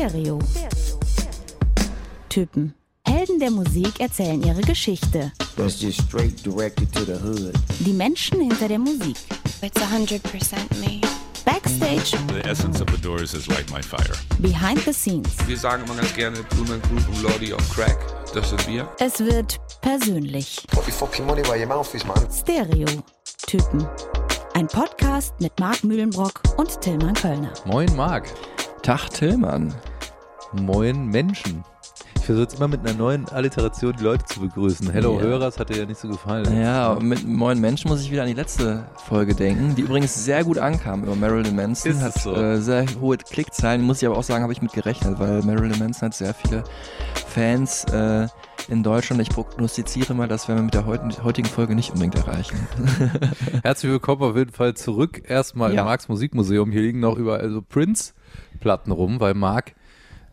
Stereo. Typen. Helden der Musik erzählen ihre Geschichte. That's just straight directed to the hood. Die Menschen hinter der Musik. It's 100% me. Backstage, The essence of the Doors is like my fire. behind the scenes. Wir sagen immer ganz gerne Blumen Group und Lordy on Crack. Das sind wir. Es wird persönlich. Put your fucking money where your mouth is, man. Stereo. Typen. Ein Podcast mit Marc Mühlenbrock und Tillmann Kölner. Moin Marc. Tag Tillmann. Moin Menschen. Ich versuche jetzt immer mit einer neuen Alliteration die Leute zu begrüßen. Hello Ja. Hörers hat dir ja nicht so gefallen. Ja, mit Moin Menschen muss ich wieder an die letzte Folge denken, die übrigens sehr gut ankam über Marilyn Manson. Ist hat so? äh, sehr hohe Klickzahlen, muss ich aber auch sagen, habe ich mit gerechnet, weil Marilyn Manson hat sehr viele Fans äh, in Deutschland. Ich prognostiziere mal, das werden wir mit der heutigen, Folge nicht unbedingt erreichen. Herzlich willkommen auf jeden Fall zurück. Erstmal Ja. im Marks Musikmuseum. Hier liegen noch überall so Prince-Platten rum, weil Marc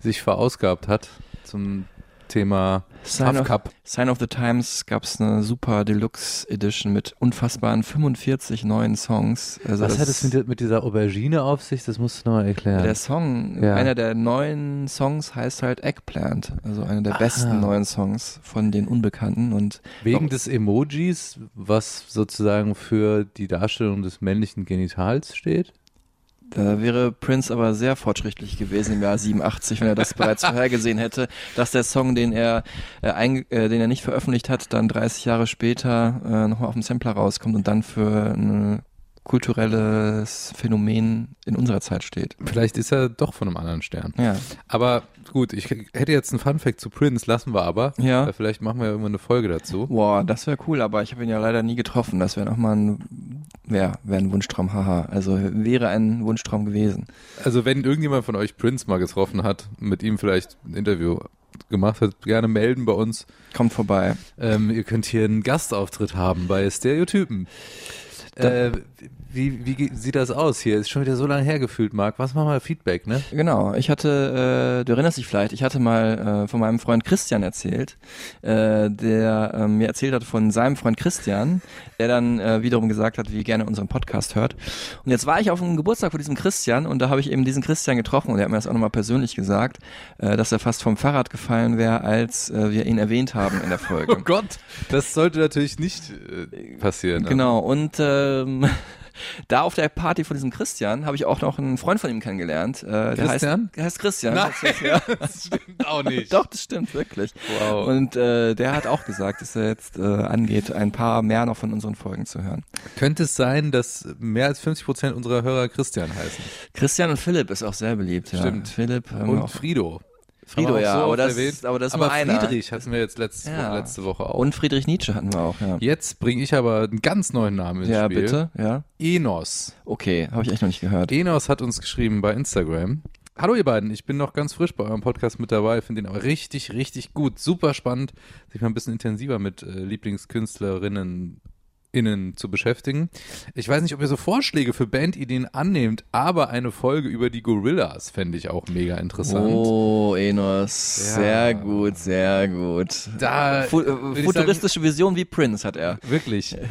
sich verausgabt hat zum Thema Sign of, Cup. Sign of the Times gab es eine super Deluxe Edition mit unfassbaren 45 neuen Songs. Also Was hat es mit, mit dieser Aubergine auf sich? Das musst du nochmal erklären. Der Song, Ja. einer der neuen Songs heißt halt Eggplant, also einer der besten neuen Songs von den Unbekannten und Wegen des Emojis, was sozusagen für die Darstellung des männlichen Genitals steht? Da wäre Prince aber sehr fortschrittlich gewesen im Jahr 87, wenn er das bereits vorhergesehen hätte, dass der Song, den er, äh, einge- äh, den er nicht veröffentlicht hat, dann 30 Jahre später äh, nochmal auf dem Sampler rauskommt und dann für ein kulturelles Phänomen in unserer Zeit steht. Vielleicht ist er doch von einem anderen Stern. Ja, Aber gut, ich hätte jetzt einen Funfact zu Prince, lassen wir aber. Ja. Vielleicht machen wir irgendwann eine Folge dazu. Boah, das wäre cool, aber ich habe ihn ja leider nie getroffen. Das wäre nochmal ein, ja, wäre ein Wunschtraum, haha. Also wäre ein Wunschtraum gewesen. Also wenn irgendjemand von euch Prince mal getroffen hat, mit ihm vielleicht ein Interview gemacht hat, gerne melden bei uns. Kommt vorbei. Ähm, ihr könnt hier einen Gastauftritt haben bei Stereotypen. Äh, wie, wie sieht das aus hier? Ist schon wieder so lange hergefühlt, Marc. Was machen wir Feedback, ne? Genau, ich hatte, äh, du erinnerst dich vielleicht, ich hatte mal äh, von meinem Freund Christian erzählt, äh, der äh, mir erzählt hat von seinem Freund Christian, der dann äh, wiederum gesagt hat, wie gerne er unseren Podcast hört. Und jetzt war ich auf einem Geburtstag von diesem Christian und da habe ich eben diesen Christian getroffen und er hat mir das auch nochmal persönlich gesagt, äh, dass er fast vom Fahrrad gefallen wäre, als äh, wir ihn erwähnt haben in der Folge. Oh Gott, das sollte natürlich nicht äh, passieren. ne? Genau, und ähm, da auf der Party von diesem Christian habe ich auch noch einen Freund von ihm kennengelernt. Äh, der Christian? Heißt, der heißt Christian. Nein, Ja. das stimmt auch nicht. Doch, das stimmt wirklich. Wow. Und äh, der hat auch gesagt, dass er jetzt äh, angeht, ein paar mehr noch von unseren Folgen zu hören. Könnte es sein, dass mehr als 50 Prozent unserer Hörer Christian heißen? Christian und Philipp ist auch sehr beliebt. Ja. Stimmt. Philipp wir Und auch. Frido. Auch ja, so aber das, erwähnt. ist, aber das aber einer. Friedrich hatten wir jetzt letzte, Ja. letzte Woche auch. Und Friedrich Nietzsche hatten wir auch, ja. Jetzt bringe ich aber einen ganz neuen Namen ins Ja, Spiel. bitte, ja. Enos. Okay, habe ich echt noch nicht gehört. Enos hat uns geschrieben bei Instagram. Hallo ihr beiden, ich bin noch ganz frisch bei eurem Podcast mit dabei, finde ihn aber richtig, richtig gut. Super spannend, sich mal ein bisschen intensiver mit äh, Lieblingskünstlerinnen innen zu beschäftigen. Ich weiß nicht, ob ihr so Vorschläge für Bandideen annehmt, aber eine Folge über die Gorillas fände ich auch mega interessant. Oh, Enos. Ja. Sehr gut, sehr gut. Da Fu äh, futuristische Vision wie Prince hat er. Wirklich.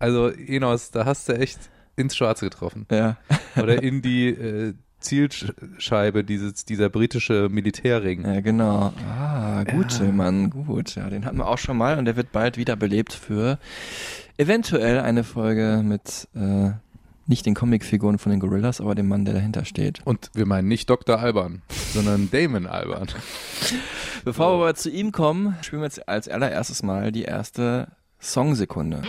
Also Enos, da hast du echt ins Schwarze getroffen. Ja. Oder in die äh, Zielscheibe dieses, dieser britische Militärring. Ja, genau. Ah, gut, Mann, gut. Ja, den hatten wir auch schon mal und der wird bald wiederbelebt für eventuell eine Folge mit äh, nicht den Comicfiguren von den Gorillas, aber dem Mann, der dahinter steht. Und wir meinen nicht Dr. Alban, sondern Damon Alban. Bevor wir aber zu ihm kommen, spielen wir jetzt als allererstes mal die erste Songsekunde.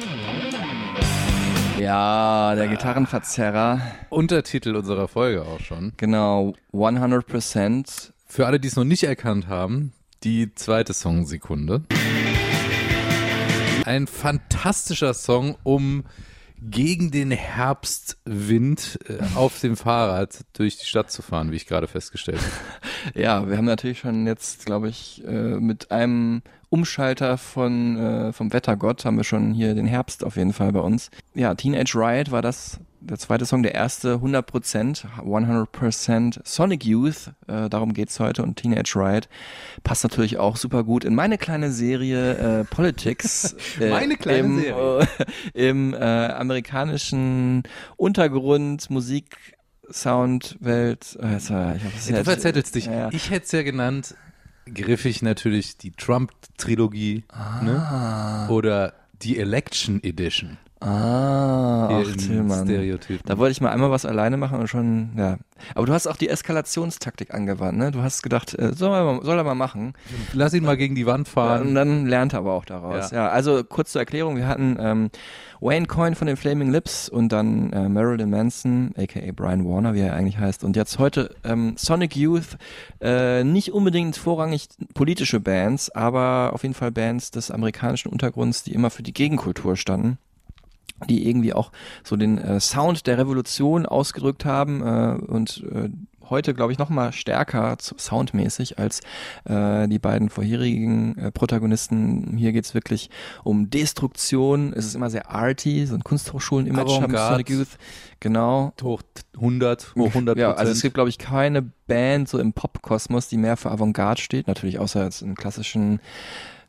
Ja, der Gitarrenverzerrer. Untertitel unserer Folge auch schon. Genau, 100%. Für alle, die es noch nicht erkannt haben, die zweite Songsekunde. Ein fantastischer Song, um gegen den Herbstwind äh, auf dem Fahrrad durch die Stadt zu fahren, wie ich gerade festgestellt habe. Ja, wir haben natürlich schon jetzt, glaube ich, äh, mit einem Umschalter von äh, vom Wettergott haben wir schon hier den Herbst auf jeden Fall bei uns. Ja, Teenage Riot war das der zweite Song, der erste 100%, 100% Sonic Youth, äh, darum geht's heute und Teenage Riot passt natürlich auch super gut in meine kleine Serie äh, Politics. äh, Meine kleine im, Serie. Äh, Im äh, amerikanischen Untergrund Musik Soundwelt. Äh, jetzt, äh, ich hab das Ja, du verzettelst dich. Ja. Ich hätte es ja genannt, griffig natürlich die Trump-Trilogie ne? Ah. oder die Election Edition. Ah, ach, Tillmann. Stereotypen. Da wollte ich mal einmal was alleine machen und schon, ja. Aber du hast auch die Eskalationstaktik angewandt, ne? Du hast gedacht, äh, soll, er mal, soll er mal machen. Lass ihn mal gegen die Wand Ja, fahren. und dann lernt er aber auch daraus. Ja, Ja. also kurz zur Erklärung, wir hatten ähm, Wayne Coyne von den Flaming Lips und dann äh, Marilyn Manson, aka Brian Warner, wie er eigentlich heißt. Und jetzt heute ähm, Sonic Youth, äh, nicht unbedingt vorrangig politische Bands, aber auf jeden Fall Bands des amerikanischen Untergrunds, die immer für die Gegenkultur standen die irgendwie auch so den äh, Sound der Revolution ausgedrückt haben äh, und äh, heute, glaube ich, noch mal stärker soundmäßig als äh, die beiden vorherigen äh, Protagonisten. Hier geht's wirklich um Destruktion. Es ist immer sehr arty, so ein Kunsthochschulen-Image. Genau. Hoch 100, hoch 100 Ja, also es gibt, glaube ich, keine Band so im Popkosmos, die mehr für Avantgarde steht. Natürlich außer jetzt in klassischen,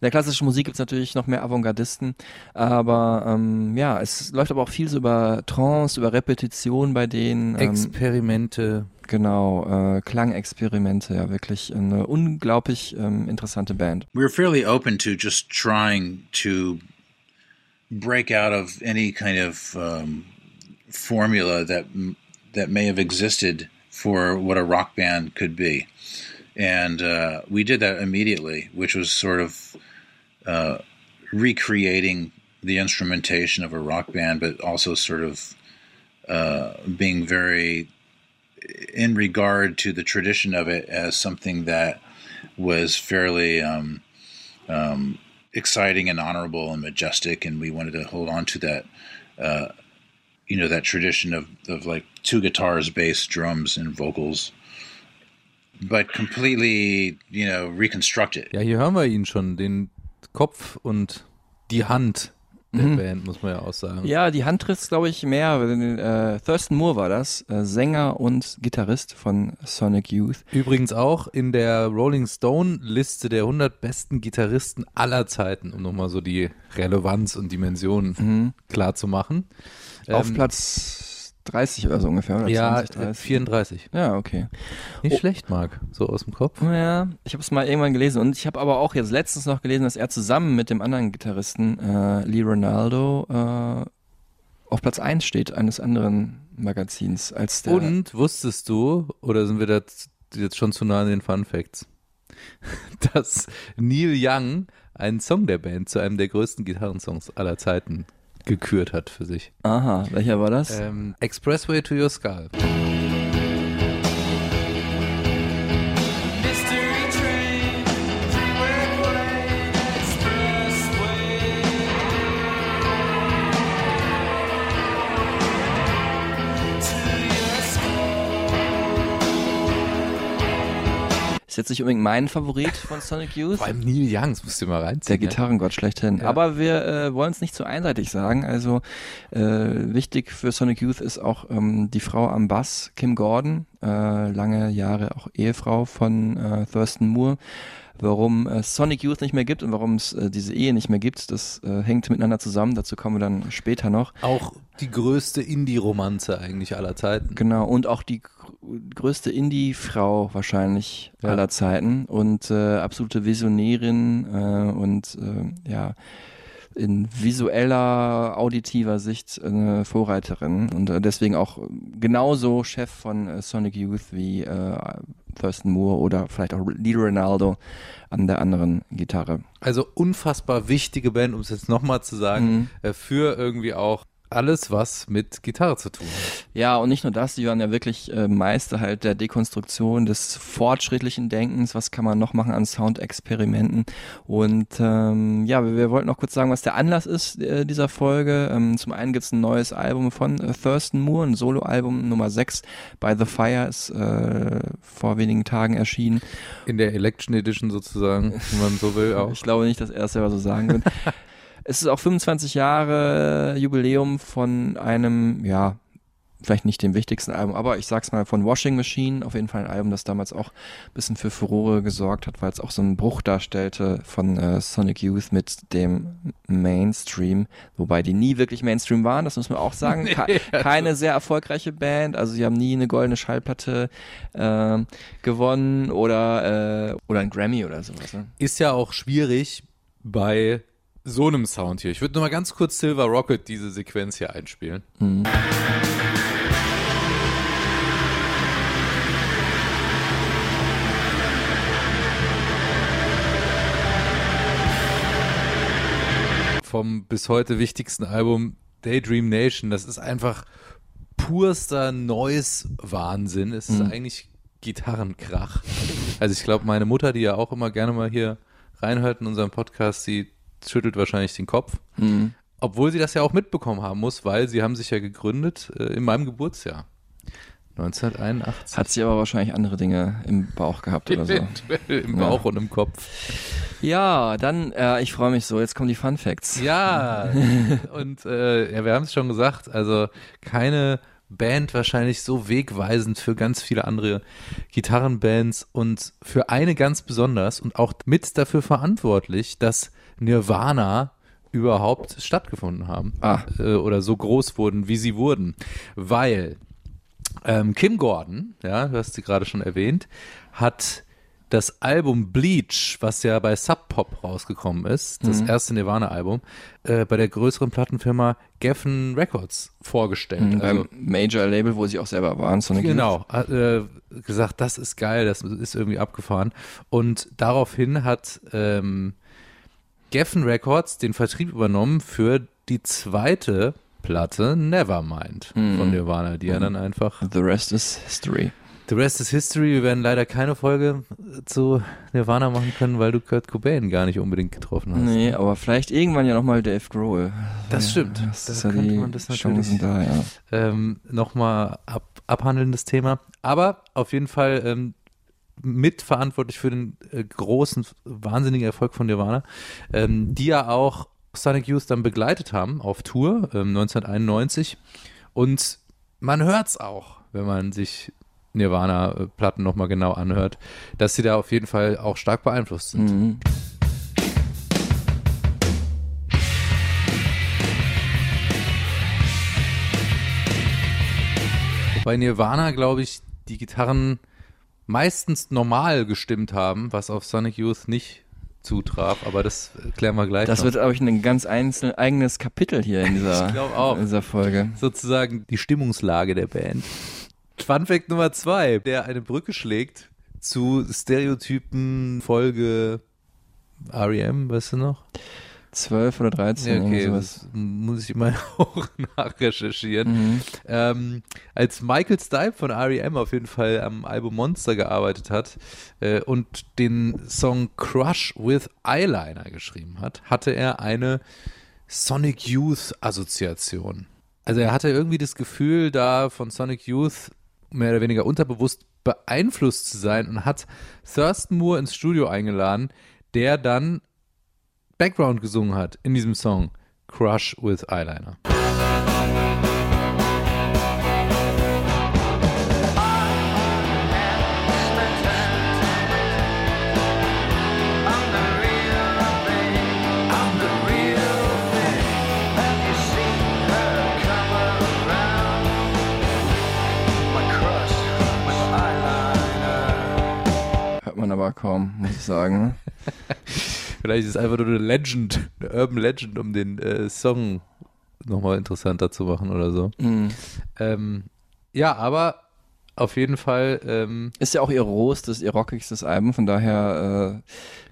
der klassischen Musik gibt's natürlich noch mehr Avantgardisten. Aber ähm, ja, es läuft aber auch viel so über Trance, über Repetition bei denen. Ähm, Experimente. genau, äh, Klangexperimente, ja, wirklich eine unglaublich ähm, interessante Band. we're fairly open to just trying to break out of any kind of um, formula that that may have existed for what a rock band could be, and uh, we did that immediately, which was sort of uh, recreating the instrumentation of a rock band, but also sort of uh, being very in regard to the tradition of it as something that was fairly um, um, exciting and honorable and majestic, and we wanted to hold on to that, uh, you know, that tradition of, of like two guitars, bass, drums, and vocals, but completely, you know, reconstruct it. Ja, hier hören wir ihn schon, den Kopf und die Hand der Mhm. Band, muss man ja auch sagen. Ja, die Hand trifft's, glaube ich, mehr. Äh, Thurston Moore war das, äh, Sänger und Gitarrist von Sonic Youth. Übrigens auch in der Rolling Stone Liste der 100 besten Gitarristen aller Zeiten, um nochmal so die Relevanz und Dimension klar zu machen. Auf Ähm, Platz 30 oder so ungefähr. Oder Ja, 20, 30. 34. Ja, okay. Nicht schlecht, Marc, so aus dem Kopf. Ja, ich habe es mal irgendwann gelesen und ich habe aber auch jetzt letztens noch gelesen, dass er zusammen mit dem anderen Gitarristen äh, Lee Ronaldo äh, auf Platz 1 steht eines anderen Magazins als der Und wusstest du, oder sind wir da jetzt schon zu nah an den Fun Facts, dass Neil Young einen Song der Band zu einem der größten Gitarrensongs aller Zeiten gekürt hat für sich. Aha, welcher war das? Ähm, Expressway to Your Skull. Ist jetzt nicht unbedingt mein Favorit von Sonic Youth. Vor allem Neil Young, das musst du mal reinziehen. Der Gitarrengott schlechthin. Ja. Aber wir äh, wollen es nicht zu einseitig sagen. Also äh, wichtig für Sonic Youth ist auch ähm, die Frau am Bass, Kim Gordon, äh, lange Jahre auch Ehefrau von äh, Thurston Moore. Warum äh, Sonic Youth nicht mehr gibt und warum es äh, diese Ehe nicht mehr gibt, das äh, hängt miteinander zusammen. Dazu kommen wir dann später noch. Auch die größte Indie-Romanze eigentlich aller Zeiten. Genau, und auch die gr- größte Indie-Frau wahrscheinlich Ja. aller Zeiten und äh, absolute Visionärin äh, und äh, ja, in visueller, auditiver Sicht eine Vorreiterin und äh, deswegen auch genauso Chef von äh, Sonic Youth wie äh, Thurston Moore oder vielleicht auch Lee Ronaldo an der anderen Gitarre. Also unfassbar wichtige Band, um es jetzt nochmal zu sagen, Mhm. für irgendwie auch alles, was mit Gitarre zu tun hat. Ja, und nicht nur das, die waren ja wirklich äh, Meister halt der Dekonstruktion des fortschrittlichen Denkens. Was kann man noch machen an Soundexperimenten? Und ähm, ja, wir, wir wollten noch kurz sagen, was der Anlass ist äh, dieser Folge. Ähm, zum einen gibt's ein neues Album von äh, Thurston Moore, ein Soloalbum Nummer 6 By the Fire ist äh, vor wenigen Tagen erschienen. In der Election Edition sozusagen, wenn man so will auch. Ich glaube nicht, dass er es selber so sagen wird. es ist auch 25 Jahre Jubiläum von einem, ja, vielleicht nicht dem wichtigsten Album, aber ich sag's mal von Washing Machine, auf jeden Fall ein Album, das damals auch ein bisschen für Furore gesorgt hat, weil es auch so einen Bruch darstellte von äh, Sonic Youth mit dem Mainstream, wobei die nie wirklich Mainstream waren, das muss man auch sagen. Ke keine sehr erfolgreiche Band, also sie haben nie eine goldene Schallplatte äh, gewonnen oder, äh, oder ein Grammy oder sowas. Ne? Ist ja auch schwierig bei so einem Sound hier. Ich würde nur mal ganz kurz Silver Rocket diese Sequenz hier einspielen. Mhm. vom bis heute wichtigsten Album Daydream Nation. Das ist einfach purster Noise-Wahnsinn. Es ist Mhm. eigentlich Gitarrenkrach. Also ich glaube, meine Mutter, die ja auch immer gerne mal hier reinhört in unserem Podcast, sie schüttelt wahrscheinlich den Kopf. Mhm. Obwohl sie das ja auch mitbekommen haben muss, weil sie haben sich ja gegründet äh, in meinem Geburtsjahr. 1981. Hat sie aber wahrscheinlich andere Dinge im Bauch gehabt oder so. Im Bauch und im Kopf. Ja, dann, äh, ich freue mich so, jetzt kommen die Fun Facts. Ja, und äh, ja, wir haben es schon gesagt, also keine Band wahrscheinlich so wegweisend für ganz viele andere Gitarrenbands und für eine ganz besonders und auch mit dafür verantwortlich, dass Nirvana überhaupt stattgefunden haben Ah. äh, oder so groß wurden, wie sie wurden, weil ähm, Kim Gordon, ja, du hast sie gerade schon erwähnt, hat das Album Bleach, was ja bei Sub Pop rausgekommen ist, das Mhm. erste Nirvana-Album, äh, bei der größeren Plattenfirma Geffen Records vorgestellt. Mhm, also, Major-Label, wo sie auch selber waren. Youth. Genau, hat äh, gesagt, das ist geil, das ist irgendwie abgefahren. Und daraufhin hat ähm, Geffen Records den Vertrieb übernommen für die zweite Platte Nevermind Mhm. von Nirvana, die ja dann einfach The rest is history. The rest is history. Wir werden leider keine Folge zu Nirvana machen können, weil du Kurt Cobain gar nicht unbedingt getroffen hast. Nee, aber vielleicht irgendwann ja nochmal Dave Grohl. Das Ja, stimmt. Das Da ist ja könnte man das Chancen natürlich- da, ja. ähm, nochmal ab, abhandelndes Thema. Aber auf jeden Fall ähm, mitverantwortlich für den äh, großen, wahnsinnigen Erfolg von Nirvana, ähm, die ja auch Sonic Youth dann begleitet haben auf Tour ähm, 1991. Und man hört's auch, wenn man sich Nirvana-Platten nochmal genau anhört, dass sie da auf jeden Fall auch stark beeinflusst sind. Mhm. Bei Nirvana, glaube ich, die Gitarren meistens normal gestimmt haben, was auf Sonic Youth nicht zutraf, aber das klären wir gleich Das noch. wird, glaube ich, ein ganz einzel eigenes Kapitel hier in dieser, Ich auch. in dieser Folge. sozusagen die Stimmungslage der Band. Fun Fact Nummer zwei, der eine Brücke schlägt zu Stereotypen Folge REM, weißt du noch? 12 oder 13, Ja, okay, sowas. das muss ich mal auch nachrecherchieren. Mhm. Ähm, als Michael Stipe von R.E.M. auf jeden Fall am Album Monster gearbeitet hat äh, und den Song Crush with Eyeliner geschrieben hat, hatte er eine Sonic Youth Assoziation. Also er hatte irgendwie das Gefühl, da von Sonic Youth mehr oder weniger unterbewusst beeinflusst zu sein und hat Thurston Moore ins Studio eingeladen, der dann Background gesungen hat in diesem Song Crush with Eyeliner. Hört man aber kaum, muss ich sagen. Vielleicht ist es einfach nur eine Legend, eine Urban Legend, um den äh, Song nochmal interessanter zu machen oder so. Mhm. Ähm, ja, aber auf jeden Fall, ähm, Ist ja auch ihr rohstes, ihr rockigstes Album, von daher,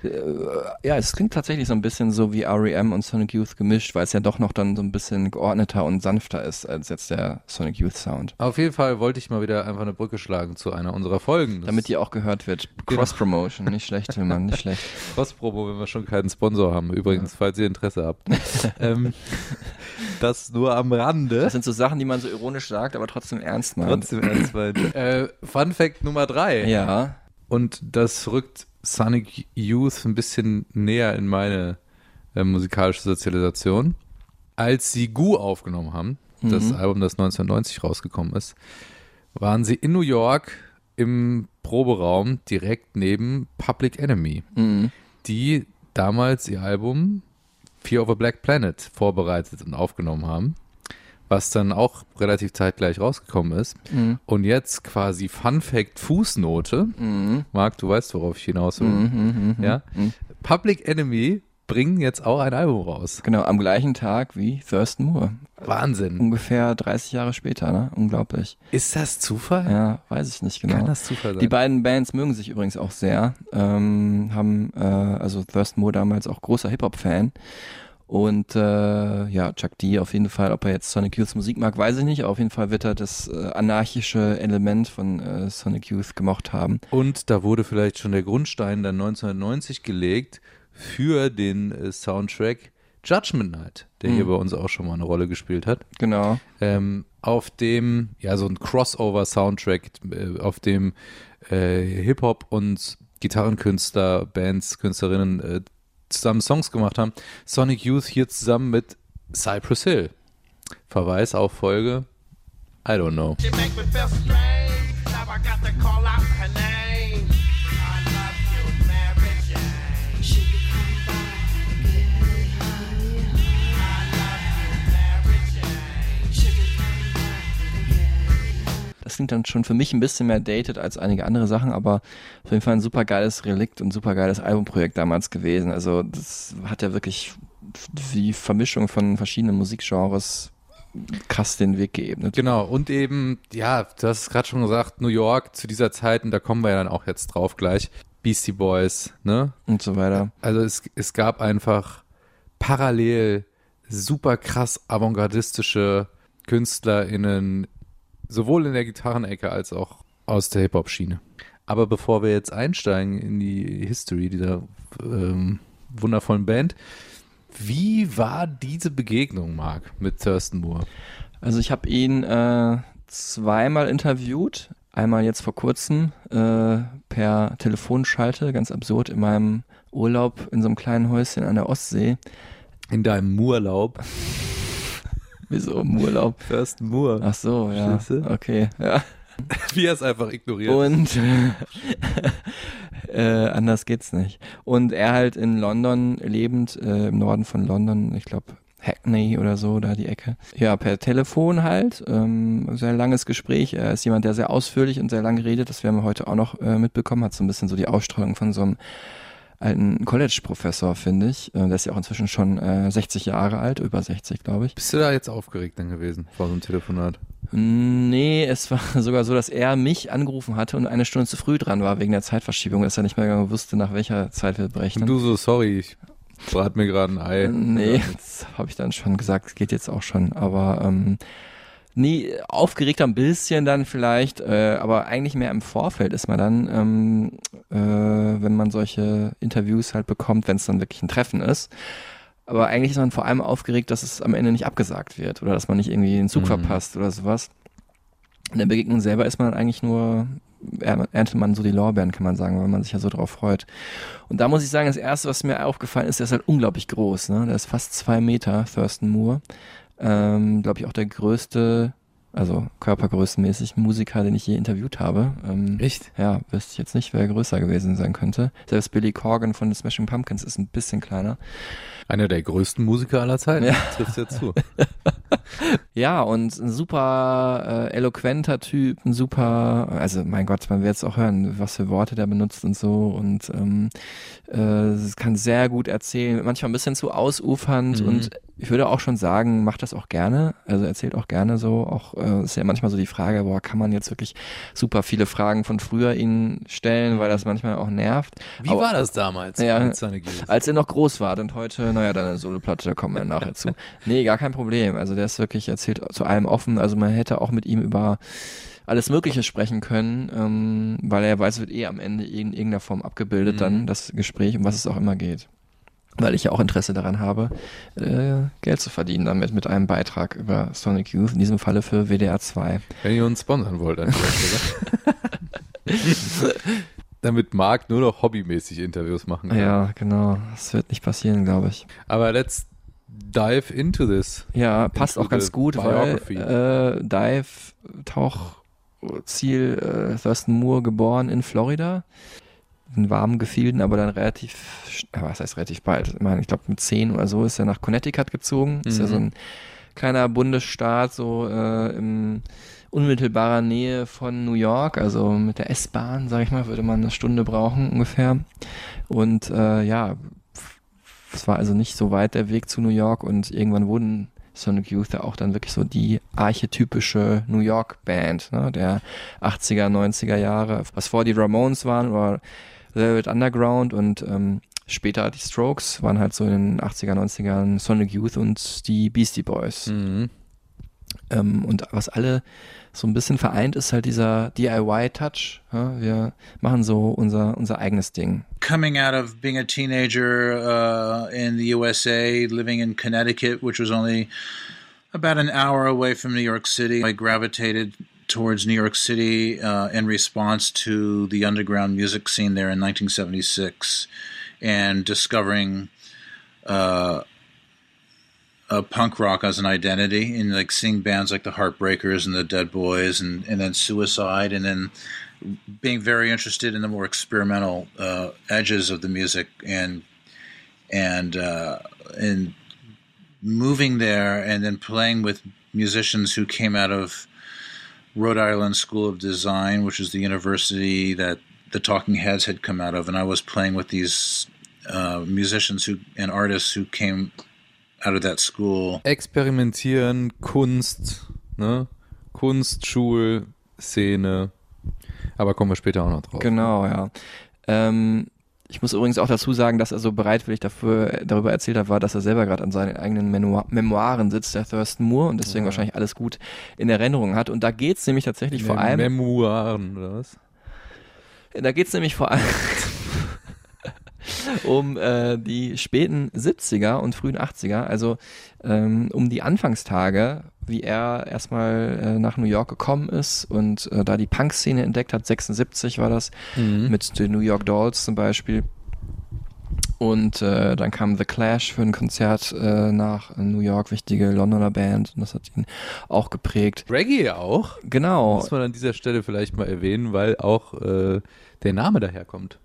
äh, äh, ja, es klingt tatsächlich so ein bisschen so wie R.E.M. und Sonic Youth gemischt, weil es ja doch noch dann so ein bisschen geordneter und sanfter ist als jetzt der Sonic Youth Sound. auf jeden Fall wollte ich mal wieder einfach eine Brücke schlagen zu einer unserer Folgen. Das Damit die auch gehört wird. Genau. Cross-Promotion, nicht schlecht, Tillmann, nicht schlecht. Cross-Promo, wenn wir schon keinen Sponsor haben. Übrigens, falls ihr Interesse habt. ähm, das nur am Rande. Das sind so Sachen, die man so ironisch sagt, aber trotzdem ernst meint. Trotzdem ernst meint. äh, Fun Fact Nummer drei. Ja, Und das rückt Sonic Youth ein bisschen näher in meine äh, musikalische Sozialisation. Als sie Gu aufgenommen haben, das Mhm. Album, das 1990 rausgekommen ist, waren sie in New York im Proberaum direkt neben Public Enemy, Mhm. die damals ihr Album Fear of a Black Planet vorbereitet und aufgenommen haben, was dann auch relativ zeitgleich rausgekommen ist. Mhm. Und jetzt quasi Fun Fact Fußnote. Mhm. Marc, du weißt, worauf ich hinaus will. Mhm, mhm, Ja? mhm. Public Enemy bringen jetzt auch ein Album raus. Genau, am gleichen Tag wie Thurston Moore. Wahnsinn. Ungefähr 30 Jahre später, ne? Unglaublich. Ist das Zufall? Ja, weiß ich nicht genau. Kann das Zufall sein? Die beiden Bands mögen sich übrigens auch sehr. Ähm, haben, äh, also Thurston Moore damals auch großer Hip-Hop-Fan. Und äh, ja, Chuck D auf jeden Fall, ob er jetzt Sonic Youths Musik mag, weiß ich nicht. Auf jeden Fall wird er das äh, anarchische Element von äh, Sonic Youth gemocht haben. Und da wurde vielleicht schon der Grundstein dann 1990 gelegt für den äh, Soundtrack Judgment Night, der hier Mhm. bei uns auch schon mal eine Rolle gespielt hat. Genau. Ähm, auf dem, ja, so ein Crossover-Soundtrack, äh, auf dem äh, Hip-Hop und Gitarrenkünstler, Bands, Künstlerinnen äh, zusammen Songs gemacht haben. Sonic Youth hier zusammen mit Cypress Hill. Verweis auf Folge I don't know. Klingt dann schon für mich ein bisschen mehr dated als einige andere Sachen, aber auf jeden Fall ein super geiles Relikt und super geiles Albumprojekt damals gewesen. Also das hat ja wirklich die Vermischung von verschiedenen Musikgenres krass den Weg geebnet. Genau, und eben, ja, du hast es gerade schon gesagt, New York zu dieser Zeit, und da kommen wir ja dann auch jetzt drauf gleich, Beastie Boys, ne? Und so weiter. Also es, es gab einfach parallel super krass avantgardistische KünstlerInnen, sowohl in der Gitarrenecke als auch aus der Hip-Hop-Schiene. Aber bevor wir jetzt einsteigen in die History dieser ähm, wundervollen Band, wie war diese Begegnung, Marc, mit Thurston Moore? Also ich habe ihn äh, zweimal interviewt. Einmal jetzt vor kurzem äh, per Telefonschalte, ganz absurd, in meinem Urlaub in so einem kleinen Häuschen an der Ostsee. In deinem Moorlaub? Wieso im Urlaub? Thurston Moore. Ach so, ja. Du? Okay, ja. Wie er es einfach ignoriert. Und äh, anders geht's nicht. Und er halt in London lebend, äh, im Norden von London, ich glaube Hackney oder so, da die Ecke. Ja, per Telefon halt. Ähm, sehr langes Gespräch. Er ist jemand, der sehr ausführlich und sehr lang redet. Das werden wir heute auch noch äh, mitbekommen. Hat so ein bisschen so die Ausstrahlung von so einem alten College-Professor, finde ich. Äh, der ist ja auch inzwischen schon äh, 60 Jahre alt, über 60, glaube ich. Bist du da jetzt aufgeregt dann gewesen vor so einem Telefonat? Nee, es war sogar so, dass er mich angerufen hatte und eine Stunde zu früh dran war wegen der Zeitverschiebung, dass er nicht mehr genau wusste, nach welcher Zeit wir berechnen. Und du so, sorry, ich brat mir gerade ein Ei. Nee, das habe ich dann schon gesagt, geht jetzt auch schon, aber ähm, nee, aufgeregt ein bisschen dann vielleicht, äh, aber eigentlich mehr im Vorfeld ist man dann, ähm, äh, wenn man solche Interviews halt bekommt, wenn es dann wirklich ein Treffen ist. Aber eigentlich ist man vor allem aufgeregt, dass es am Ende nicht abgesagt wird oder dass man nicht irgendwie den Zug Mhm. verpasst oder sowas. In der Begegnung selber ist man eigentlich nur, er- erntet man so die Lorbeeren, kann man sagen, weil man sich ja so drauf freut. Und da muss ich sagen, das Erste, was mir aufgefallen ist, der ist halt unglaublich groß. Ne? Der ist fast zwei Meter, Thurston Moore. Ähm, Glaube ich auch der größte, also körpergrößenmäßig Musiker, den ich je interviewt habe. Ähm, Echt? ja, wüsste ich jetzt nicht, wer größer gewesen sein könnte. Selbst Billy Corgan von den Smashing Pumpkins ist ein bisschen kleiner. Einer der größten Musiker aller Zeiten. Ja. Trifft ja zu. Ja, und ein super äh, eloquenter Typ, ein super, also mein Gott, man wird jetzt auch hören, was für Worte der benutzt und so und ähm, äh, es kann sehr gut erzählen, manchmal ein bisschen zu ausufernd Mhm. und ich würde auch schon sagen, macht das auch gerne, also erzählt auch gerne so, auch äh, ist ja manchmal so die Frage, boah, kann man jetzt wirklich super viele Fragen von früher ihnen stellen, weil das manchmal auch nervt. Wie Aber- war das damals Ja, als er noch groß war und heute, naja, deine Soloplatte, da kommen wir nachher zu. Nee, gar kein Problem. Also der ist wirklich, erzählt zu allem offen. Also man hätte auch mit ihm über alles Mögliche sprechen können, ähm, weil er weiß, wird eh am Ende in irgendeiner Form abgebildet, Mhm. dann das Gespräch, um was es auch immer geht. Weil ich ja auch Interesse daran habe, äh, Geld zu verdienen damit, mit einem Beitrag über Sonic Youth, in diesem Falle für WDR 2. Wenn ihr uns sponsern wollt Stelle. Damit Marc nur noch hobbymäßig Interviews machen kann. Ja, genau. Das wird nicht passieren, glaube ich. Aber let's dive into this. Ja, passt Into auch ganz gut, weil äh, Dive Tauchziel äh, Thurston Moore geboren in Florida. In warmen Gefilden, aber dann relativ, was heißt relativ bald? Ich meine, ich glaube mit zehn oder so ist er nach Connecticut gezogen. Ist ja Mhm. so ein kleiner Bundesstaat, so äh, im unmittelbarer Nähe von New York, also mit der S-Bahn, sag ich mal, würde man eine Stunde brauchen ungefähr. Und äh, ja, es war also nicht so weit der Weg zu New York und irgendwann wurden Sonic Youth ja auch dann wirklich so die archetypische New York Band ne, der 80er, 90er Jahre, was vor die Ramones waren oder Velvet Underground und ähm, später die Strokes waren halt so in den 80er, 90ern Sonic Youth und die Beastie Boys. Mhm. Ähm, und was alle so ein bisschen vereint, ist halt dieser DIY-Touch. Ja? Wir machen so unser, unser eigenes Ding. coming out of being a teenager uh, in the USA, living in Connecticut, which was only about an hour away from New York City, I gravitated towards New York City uh, in response to the underground music scene there in 1976 and discovering uh, punk rock as an identity and like seeing bands like the Heartbreakers and the Dead Boys and, and then Suicide and then being very interested in the more experimental uh, edges of the music and and uh, and moving there and then playing with musicians who came out of Rhode Island School of Design, which is the university that the Talking Heads had come out of, and I was playing with these uh, musicians who and artists who came out of that school. Experimentieren, Kunst, ne? Kunst, Schul, Szene. Aber kommen wir später auch noch drauf. Genau, ja. Ähm, ich muss übrigens auch dazu sagen, dass er so bereitwillig dafür, darüber erzählt hat, war, dass er selber gerade an seinen eigenen Memoiren sitzt, der Thurston Moore, und deswegen Ja. wahrscheinlich alles gut in Erinnerung hat. Und da geht's nämlich tatsächlich In vor allem, Memoiren, oder was? da geht's nämlich vor allem um äh, die späten 70er und frühen 80er, also ähm, um die Anfangstage, wie er erstmal äh, nach New York gekommen ist und äh, da die Punk-Szene entdeckt hat, 76 war das, Mhm. mit den New York Dolls zum Beispiel. Und äh, dann kam The Clash für ein Konzert äh, nach New York, wichtige Londoner Band, und das hat ihn auch geprägt. Reggae auch. Genau, Muss man an dieser Stelle vielleicht mal erwähnen, weil auch äh, der Name daherkommt.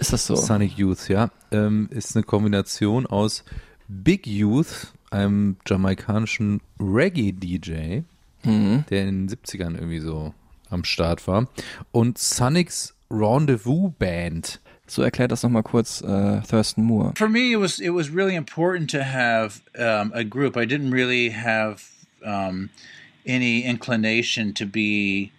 Ist das so? Sonic Youth, ja. Ähm, ist eine Kombination aus Big Youth, einem jamaikanischen Reggae-DJ, Mhm. der in den 70ern irgendwie so am Start war, und Sonic's Rendezvous Band. So erklärt das nochmal kurz äh, Thurston Moore. For me, it was it was really important to have um, a group. I didn't really have um, any inclination to be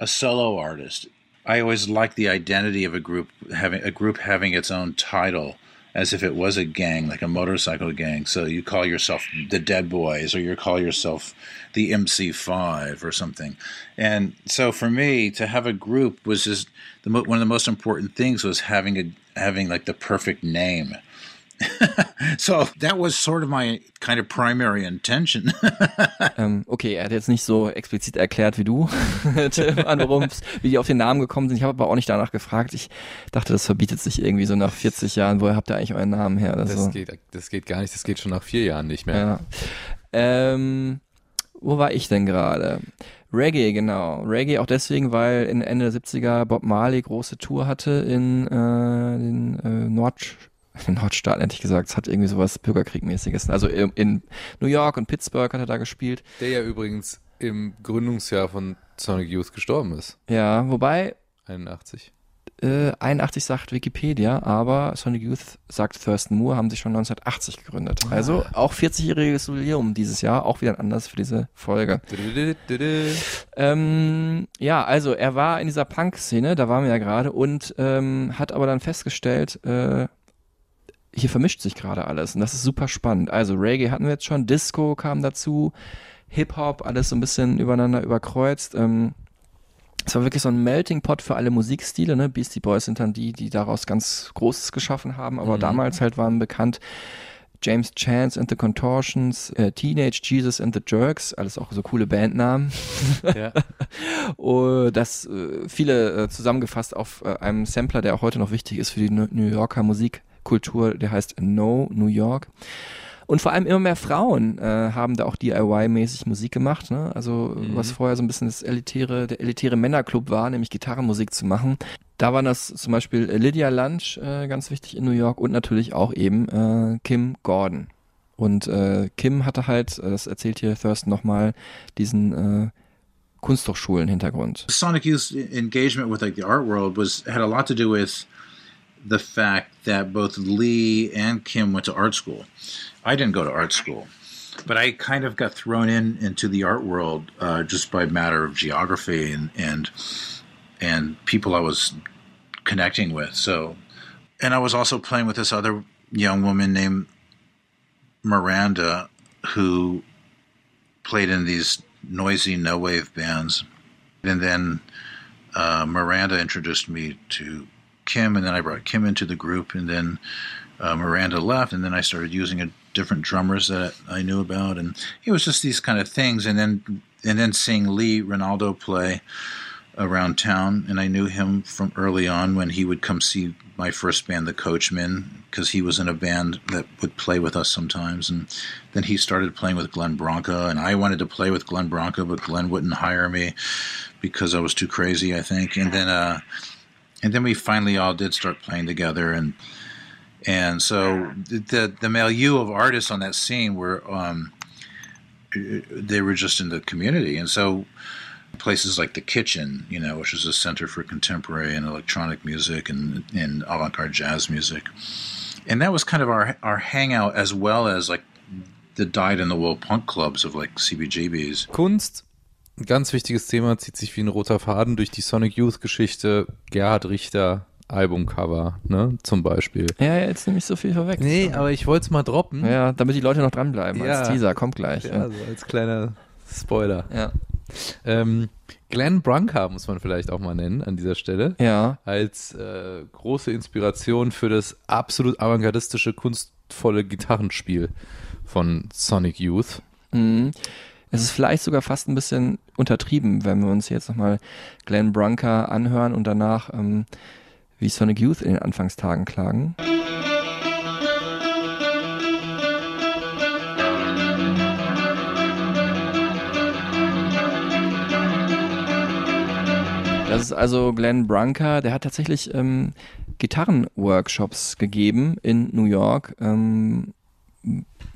a solo artist. I always liked the identity of a group having a group having its own title, as if it was a gang, like a motorcycle gang. So you call yourself the Dead Boys, or you call yourself the MC5 or something. And so for me, to have a group was just the one of the most important things was having a having like the perfect name. so that was sort of my kind of primary intention. Ähm, okay, er hat jetzt nicht so explizit erklärt wie du, Tim, an warum's, wie die auf den Namen gekommen sind. Ich habe aber auch nicht danach gefragt. Ich dachte, das verbietet sich irgendwie so nach 40 Jahren. Woher habt ihr eigentlich euren Namen her? Das, so? geht, das geht gar nicht, das geht schon nach vier Jahren nicht mehr. Ja. Ähm, wo war ich denn gerade? Reggae, genau. Reggae auch deswegen, weil in Ende der 70er Bob Marley große Tour hatte in äh, den äh, Nord den Nordstaaten, hätte ich gesagt. Es hat irgendwie sowas Bürgerkriegmäßiges. Also in, New York und Pittsburgh hat er da gespielt. Der ja übrigens im Gründungsjahr von Sonic Youth gestorben ist. Ja, wobei 81. äh, 81 sagt Wikipedia, aber Sonic Youth sagt Thurston Moore, haben sich schon 1980 gegründet. Also auch 40-jähriges Jubiläum dieses Jahr, auch wieder ein Anlass für diese Folge. Ähm, ja, also er war in dieser Punk-Szene, da waren wir ja gerade, und ähm, hat aber dann festgestellt, äh, hier vermischt sich gerade alles und das ist super spannend. Also Reggae hatten wir jetzt schon, Disco kam dazu, Hip-Hop, alles so ein bisschen übereinander überkreuzt. Ähm, es war wirklich so ein Melting Pot für alle Musikstile, ne? Beastie Boys sind dann die, die daraus ganz Großes geschaffen haben, aber Mhm. damals halt waren bekannt James Chance and the Contortions, äh, Teenage Jesus and the Jerks, alles auch so coole Bandnamen. Ja. Oh, das äh, viele äh, zusammengefasst auf äh, einem Sampler, der auch heute noch wichtig ist für die New Yorker Musikkultur, der heißt No New York. Und vor allem immer mehr Frauen äh, haben da auch DIY-mäßig Musik gemacht. Ne? Also Mhm. was vorher so ein bisschen das elitäre, der elitäre Männerclub war, nämlich Gitarrenmusik zu machen. Da waren das zum Beispiel äh, Lydia Lunch, äh, ganz wichtig in New York und natürlich auch eben äh, Kim Gordon. Und äh, Kim hatte halt, äh, das erzählt hier Thurston nochmal, diesen äh, Kunsthochschulen-Hintergrund. Sonic Youth's engagement with like the art world was had a lot to do with the fact that both Lee and Kim went to art school. I didn't go to art school, but I kind of got thrown in into the art world uh, just by matter of geography and and and people I was connecting with. So, and I was also playing with this other young woman named Miranda who played in these noisy no wave bands. And then uh, Miranda introduced me to Kim, and then I brought Kim into the group, and then uh, Miranda left, and then I started using a different drummers that I knew about, and it was just these kind of things, and then and then seeing Lee Ronaldo play around town, and I knew him from early on when he would come see my first band, the Coachmen, because he was in a band that would play with us sometimes, and then he started playing with Glenn Bronca, and I wanted to play with Glenn Bronca, but Glenn wouldn't hire me because I was too crazy, I think, and then uh, and then we finally all did start playing together, and and so the the milieu of artists on that scene were um, they were just in the community, and so places like the Kitchen, you know, which is a center for contemporary and electronic music and, and avant-garde jazz music, and that was kind of our our hangout as well as like the dyed-in-the-wool punk clubs of like CBGBs. Kunst, ein ganz wichtiges Thema, zieht sich wie ein roter Faden durch die Sonic Youth Geschichte. Gerhard Richter, Albumcover, ne, zum Beispiel. Ja, jetzt nehme ich so viel vorweg. Nee, aber ich wollte es mal droppen. Ja, damit die Leute noch dranbleiben. Ja. Als Teaser, kommt gleich. Ja, so als kleiner Spoiler. Ja. Ähm, Glenn Branca muss man vielleicht auch mal nennen an dieser Stelle. Ja. Als äh, große Inspiration für das absolut avantgardistische, kunstvolle Gitarrenspiel von Sonic Youth. Mhm. Es ist vielleicht sogar fast ein bisschen untertrieben, wenn wir uns jetzt nochmal Glenn Branca anhören und danach ähm, wie Sonic Youth in den Anfangstagen klagen. Das ist also Glenn Branca, der hat tatsächlich ähm, Gitarrenworkshops gegeben in New York. Ähm,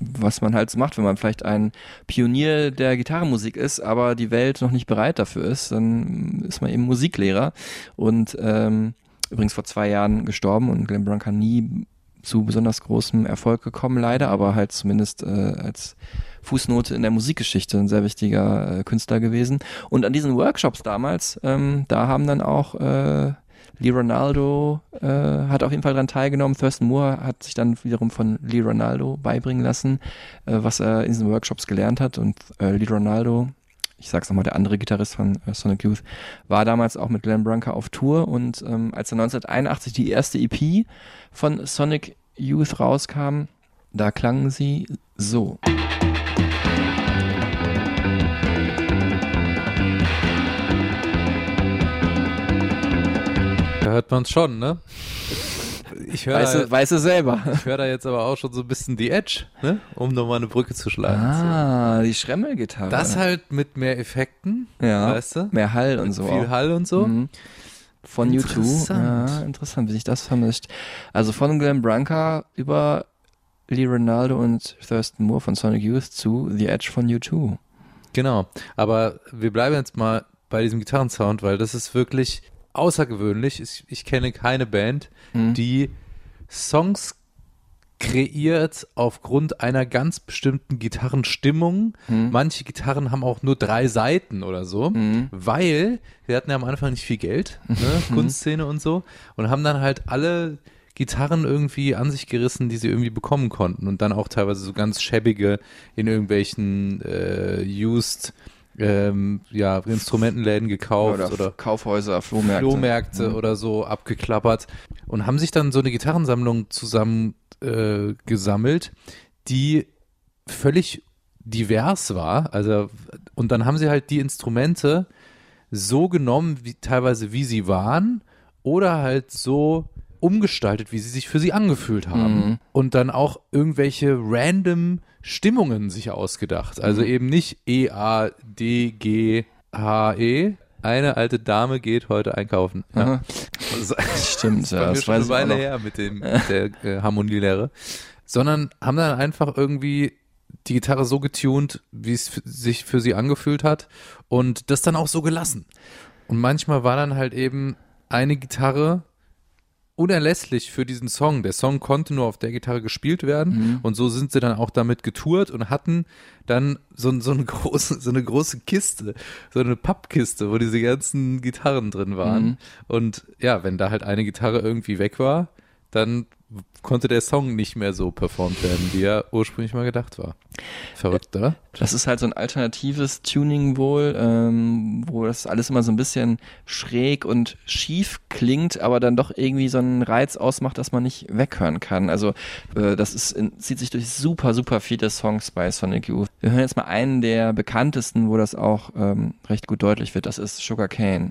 was man halt so macht, wenn man vielleicht ein Pionier der Gitarrenmusik ist, aber die Welt noch nicht bereit dafür ist, dann ist man eben Musiklehrer und ähm, übrigens vor zwei Jahren gestorben und Glenn Branca nie zu besonders großem Erfolg gekommen, leider, aber halt zumindest äh, als Fußnote in der Musikgeschichte ein sehr wichtiger äh, Künstler gewesen. Und an diesen Workshops damals, ähm, da haben dann auch äh, Lee Ronaldo äh, hat auf jeden Fall dran teilgenommen. Thurston Moore hat sich dann wiederum von Lee Ronaldo beibringen lassen, äh, was er in diesen Workshops gelernt hat. Und äh, Lee Ronaldo, ich sag's nochmal, der andere Gitarrist von äh, Sonic Youth, war damals auch mit Glenn Branca auf Tour. Und ähm, als er 1981 die erste EP von Sonic Youth rauskam, da klangen sie so. Hört man es schon, ne? Ich höre Weißt du, weißt du selber. ich hör da jetzt aber auch schon so ein bisschen die Edge, ne? Um nochmal eine Brücke zu schlagen. Ah, die Schremmelgitarre. So. Das halt mit mehr Effekten, ja, weißt du? mehr Hall und so. Viel auch. Hall und so. Mhm. Von U2. Interessant. Ja, interessant, wie sich das vermischt. Also von Glenn Branca über Lee Ronaldo und Thurston Moore von Sonic Youth zu The Edge von U2. Genau. Aber wir bleiben jetzt mal bei diesem Gitarrensound, weil das ist wirklich außergewöhnlich. Ich, ich kenne keine Band, Mhm. die Songs kreiert aufgrund einer ganz bestimmten Gitarrenstimmung. Mhm. Manche Gitarren haben auch nur drei Seiten oder so, Mhm. weil wir hatten ja am Anfang nicht viel Geld, ne? Kunstszene und so, und haben dann halt alle Gitarren irgendwie an sich gerissen, die sie irgendwie bekommen konnten und dann auch teilweise so ganz schäbige in irgendwelchen äh, used ähm, ja, Instrumentenläden gekauft Oder, oder, Kaufhäuser, Flohmärkte. Flohmärkte Mhm. oder so abgeklappert und haben sich dann so eine Gitarrensammlung zusammen äh, gesammelt, die völlig divers war. Also, und dann haben sie halt die Instrumente so genommen, wie, teilweise wie sie waren, oder halt so umgestaltet, wie sie sich für sie angefühlt haben. Und dann auch irgendwelche random Stimmungen sich ausgedacht. Also eben nicht E, A, D, G, H, E. Eine alte Dame geht heute einkaufen. Ja. Also, Stimmt, bei ja, das schon weiß eine Weile her mit dem mit der äh, Harmonielehre. Sondern haben dann einfach irgendwie die Gitarre so getuned, wie es sich für sie angefühlt hat und das dann auch so gelassen. Und manchmal war dann halt eben eine Gitarre unerlässlich für diesen Song. Der Song konnte nur auf der Gitarre gespielt werden und so sind sie dann auch damit getourt und hatten dann so, so, eine, große, so eine große Kiste, so eine Pappkiste, wo diese ganzen Gitarren drin waren. Und ja, wenn da halt eine Gitarre irgendwie weg war, dann konnte der Song nicht mehr so performt werden, wie er ursprünglich mal gedacht war. Verrückt, oder? Das ist halt so ein alternatives Tuning wohl, ähm, wo das alles immer so ein bisschen schräg und schief klingt, aber dann doch irgendwie so einen Reiz ausmacht, dass man nicht weghören kann. Also äh, das ist, in, zieht sich durch super, super viele Songs bei Sonic Youth. Wir hören jetzt mal einen der bekanntesten, wo das auch ähm, recht gut deutlich wird. Das ist Sugar Cane.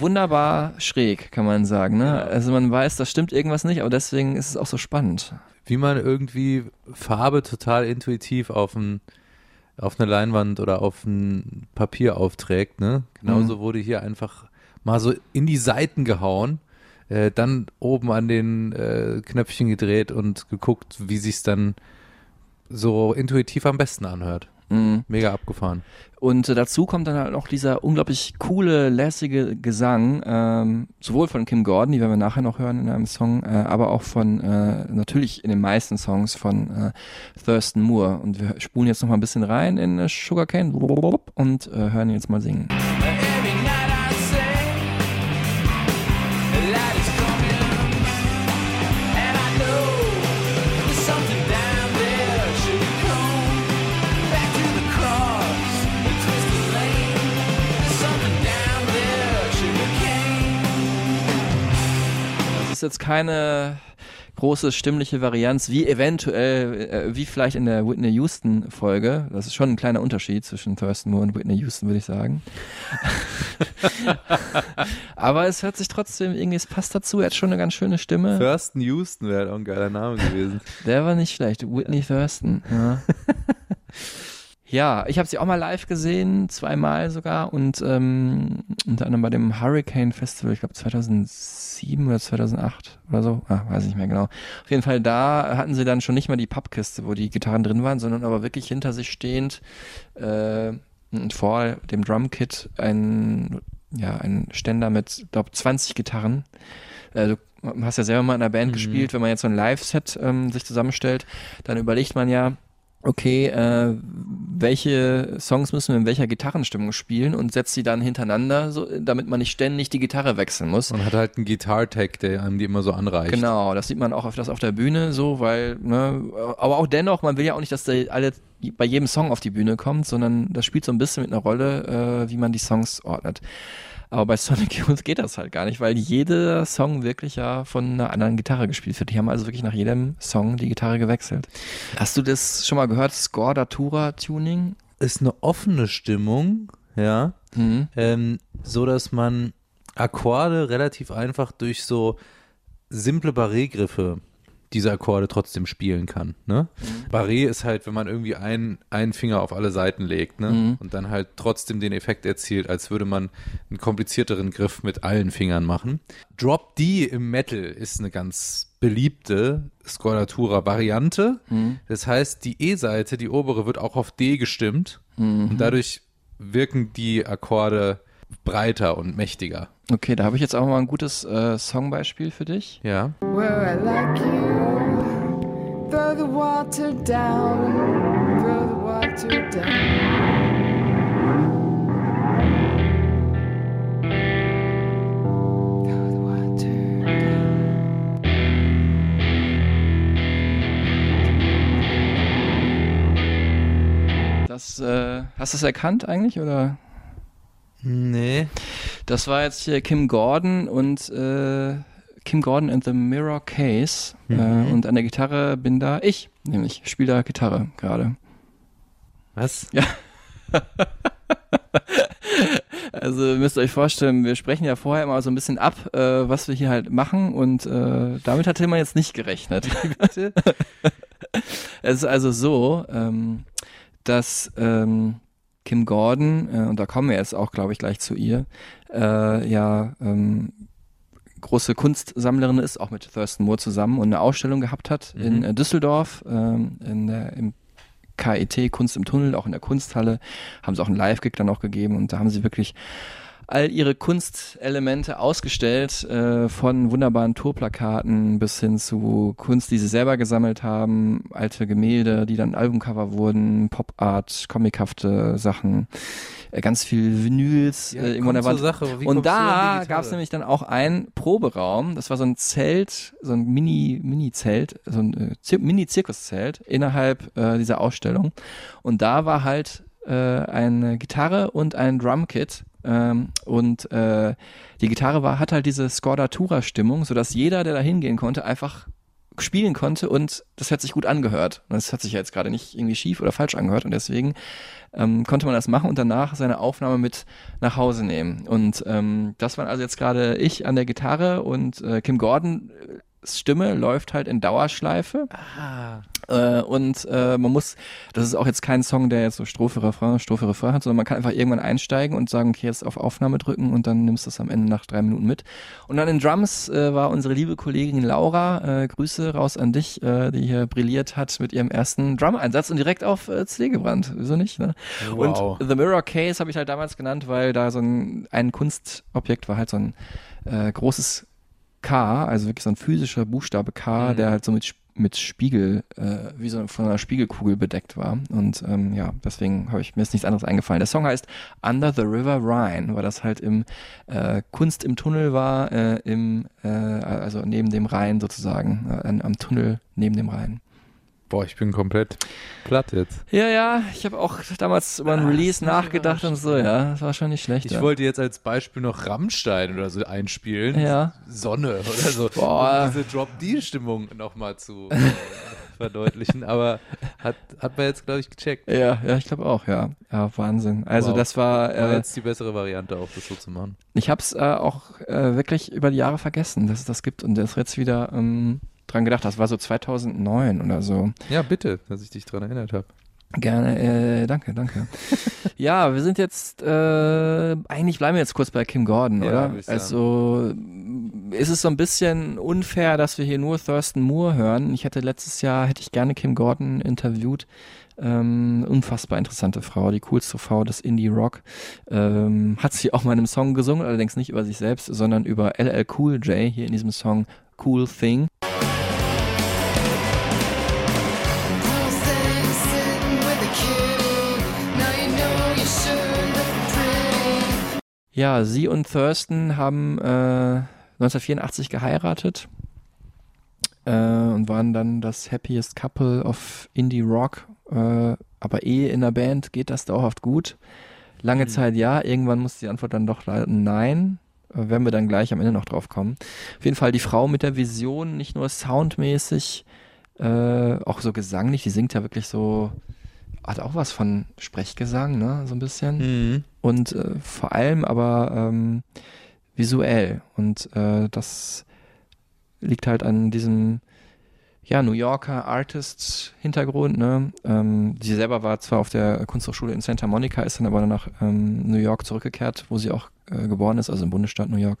Wunderbar schräg, kann man sagen. Ne? Also man weiß, da stimmt irgendwas nicht, aber deswegen ist es auch so spannend. Wie man irgendwie Farbe total intuitiv auf ein auf eine Leinwand oder auf ein Papier aufträgt, ne? Genauso wurde hier einfach mal so in die Seiten gehauen, äh, dann oben an den äh, Knöpfchen gedreht und geguckt, wie sich's dann so intuitiv am besten anhört. Mhm. Mega abgefahren. Und äh, dazu kommt dann halt noch dieser unglaublich coole, lässige Gesang, ähm, sowohl von Kim Gordon, die werden wir nachher noch hören in einem Song, äh, aber auch von, äh, natürlich in den meisten Songs von äh, Thurston Moore. Und wir spulen jetzt noch mal ein bisschen rein in äh, Sugarcane und äh, hören ihn jetzt mal singen. Every ist jetzt keine große stimmliche Varianz, wie eventuell, äh, wie vielleicht in der Whitney Houston Folge. Das ist schon ein kleiner Unterschied zwischen Thurston Moore und Whitney Houston, würde ich sagen. Aber es hört sich trotzdem irgendwie, es passt dazu. Er hat schon eine ganz schöne Stimme. Thurston Houston wäre halt auch ein geiler Name gewesen. Der war nicht schlecht. Whitney Thurston. Ja. Ja, ich habe sie auch mal live gesehen, zweimal sogar und ähm, unter anderem bei dem Hurricane Festival, ich glaube 2007 oder 2008 oder so, ah, weiß ich nicht mehr genau. Auf jeden Fall da hatten sie dann schon nicht mal die Pappkiste, wo die Gitarren drin waren, sondern aber wirklich hinter sich stehend äh, und vor dem Drumkit ein ja ein Ständer mit, glaube 20 Gitarren. Äh, du hast ja selber mal in einer Band gespielt, wenn man jetzt so ein Live-Set ähm, sich zusammenstellt, dann überlegt man ja, okay, äh, welche Songs müssen wir in welcher Gitarrenstimmung spielen und setzt sie dann hintereinander, so, damit man nicht ständig die Gitarre wechseln muss. Und hat halt einen Gitar-Tag, der einem die immer so anreicht. Genau, das sieht man auch öfters auf der Bühne so, weil, ne, aber auch dennoch, man will ja auch nicht, dass der alle bei jedem Song auf die Bühne kommt, sondern das spielt so ein bisschen mit einer Rolle, äh, wie man die Songs ordnet. Aber bei Sonic Youth geht das halt gar nicht, weil jeder Song wirklich ja von einer anderen Gitarre gespielt wird. Die haben also wirklich nach jedem Song die Gitarre gewechselt. Hast du das schon mal gehört? Score Datura Tuning? Ist eine offene Stimmung, ja. Mhm. ähm, so dass man Akkorde relativ einfach durch so simple Barré-Griffe diese Akkorde trotzdem spielen kann. Ne? Barré ist halt, wenn man irgendwie einen, einen Finger auf alle Seiten legt ne? Mhm. und dann halt trotzdem den Effekt erzielt, als würde man einen komplizierteren Griff mit allen Fingern machen. Drop D im Metal ist eine ganz beliebte Scordatura-Variante. Das heißt, die E-Seite, die obere, wird auch auf D gestimmt und dadurch wirken die Akkorde breiter und mächtiger. Okay, da habe ich jetzt auch mal ein gutes äh, Songbeispiel für dich. Ja. Where I like you, throw the water down, throw the water down. Throw the water down. Das, äh, hast du es erkannt eigentlich oder? Nee. Das war jetzt hier Kim Gordon und äh, Kim Gordon and the Mirror Case. Äh, und an der Gitarre bin da ich, nämlich spiele da Gitarre gerade. Was? Ja. Also ihr müsst euch vorstellen, wir sprechen ja vorher immer so ein bisschen ab, äh, was wir hier halt machen und äh, damit hat Tillmann jetzt nicht gerechnet. es ist also so, ähm, dass ähm, Kim Gordon, äh, und da kommen wir jetzt auch, glaube ich, gleich zu ihr, äh, ja ähm, große Kunstsammlerin ist, auch mit Thurston Moore zusammen und eine Ausstellung gehabt hat Mhm. in äh, Düsseldorf, ähm, in der, im KIT Kunst im Tunnel, auch in der Kunsthalle, haben sie auch einen Live-Gig dann auch gegeben und da haben sie wirklich all ihre Kunstelemente ausgestellt, äh, von wunderbaren Tourplakaten bis hin zu Kunst, die sie selber gesammelt haben, alte Gemälde, die dann Albumcover wurden, Pop-Art, comichafte Sachen, äh, ganz viel Vinyls Ja, äh, irgendwo an der Wand. Sache. Und da gab es nämlich dann auch einen Proberaum, das war so ein Zelt, so ein Mini, Mini-Zelt, so ein äh, Zir Mini-Zirkuszelt innerhalb äh, dieser Ausstellung. Und da war halt äh, eine Gitarre und ein Drumkit. Ähm, und äh, die Gitarre war, hat halt diese Scordatura-Stimmung, sodass jeder, der da hingehen konnte, einfach spielen konnte und das hat sich gut angehört. Und das hat sich ja jetzt gerade nicht irgendwie schief oder falsch angehört und deswegen ähm, konnte man das machen und danach seine Aufnahme mit nach Hause nehmen. Und ähm, das waren also jetzt gerade ich an der Gitarre und äh, Kim Gordon Stimme läuft halt in Dauerschleife. Äh, und äh, man muss, das ist auch jetzt kein Song, der jetzt so Strophe, Refrain, Strophe, Refrain hat, sondern man kann einfach irgendwann einsteigen und sagen, okay, jetzt auf Aufnahme drücken und dann nimmst du es am Ende nach drei Minuten mit. Und dann in Drums äh, war unsere liebe Kollegin Laura, äh, Grüße raus an dich, äh, die hier brilliert hat mit ihrem ersten Drum-Einsatz und direkt auf äh, CD gebrannt. Wieso nicht? Ne? Wow. Und The Mirror Case habe ich halt damals genannt, weil da so ein, ein Kunstobjekt war halt so ein äh, großes K, also wirklich so ein physischer Buchstabe K, Mhm. der halt so mit, mit Spiegel, äh, wie so von einer Spiegelkugel bedeckt war. Und ähm, ja, deswegen habe ich mir ist nichts anderes eingefallen. Der Song heißt Under the River Rhine, weil das halt im äh, Kunst im Tunnel war, äh, im, äh, also neben dem Rhein sozusagen, äh, am Tunnel neben dem Rhein. Boah, ich bin komplett platt jetzt. Ja, ja, ich habe auch damals über ein Release nachgedacht und so, ja, das war schon nicht schlecht. Ich ja. wollte jetzt als Beispiel noch Rammstein oder so einspielen. Ja. Sonne oder so. Boah. Um diese Drop-D-Stimmung nochmal zu äh, verdeutlichen. Aber hat, hat man jetzt, glaube ich, gecheckt. Ja, ja, ich glaube auch, ja. Ja, Wahnsinn. Also Wow. das war, War äh, jetzt die bessere Variante auch, das so zu machen. ich habe es äh, auch äh, wirklich über die Jahre vergessen, dass es das gibt und das jetzt wieder ähm, dran gedacht. Das war so 2009 oder so. Ja, bitte, dass ich dich dran erinnert habe. Gerne, äh, danke, danke. ja, wir sind jetzt, äh, eigentlich bleiben wir jetzt kurz bei Kim Gordon, Ja, oder? ich sagen. Also ist es so ein bisschen unfair, dass wir hier nur Thurston Moore hören. Ich hätte letztes Jahr, hätte ich gerne Kim Gordon interviewt. Ähm, unfassbar interessante Frau, die coolste Frau des Indie Rock. Ähm, hat sie auch mal in einem Song gesungen, allerdings nicht über sich selbst, sondern über LL Cool J hier in diesem Song Cool Thing. Ja, sie und Thurston haben äh, 1984 geheiratet äh, und waren dann das happiest couple of Indie Rock. Äh, aber eh in der Band geht das dauerhaft gut. Lange Zeit ja, irgendwann muss die Antwort dann doch lauten nein. Äh, werden wir dann gleich am Ende noch drauf kommen. Auf jeden Fall die Frau mit der Vision, nicht nur soundmäßig, äh, auch so gesanglich, die singt ja wirklich so, hat auch was von Sprechgesang, ne, so ein bisschen Mhm. Und äh, vor allem aber ähm, visuell. Und äh, das liegt halt an diesem ja, New Yorker Artist-Hintergrund. Ne? Ähm, sie selber war zwar auf der Kunsthochschule in Santa Monica, ist dann aber nach ähm, New York zurückgekehrt, wo sie auch äh, geboren ist, also im Bundesstaat New York.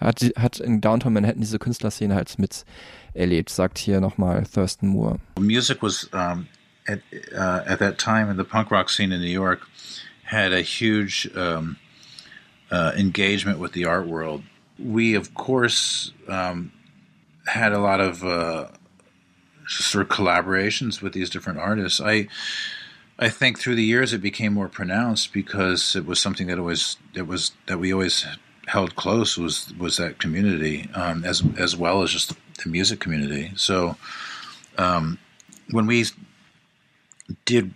Hat, hat in Downtown Manhattan diese Künstlerszene halt mit erlebt, sagt hier nochmal Thurston Moore. music was um, at uh, at that time in the punk rock scene in New York had a huge um, uh, engagement with the art world. We, of course, um, had a lot of uh, sort of collaborations with these different artists. I I think through the years it became more pronounced because it was something that always that was that we always held close was was that community um, as as well as just the music community. So um, when we did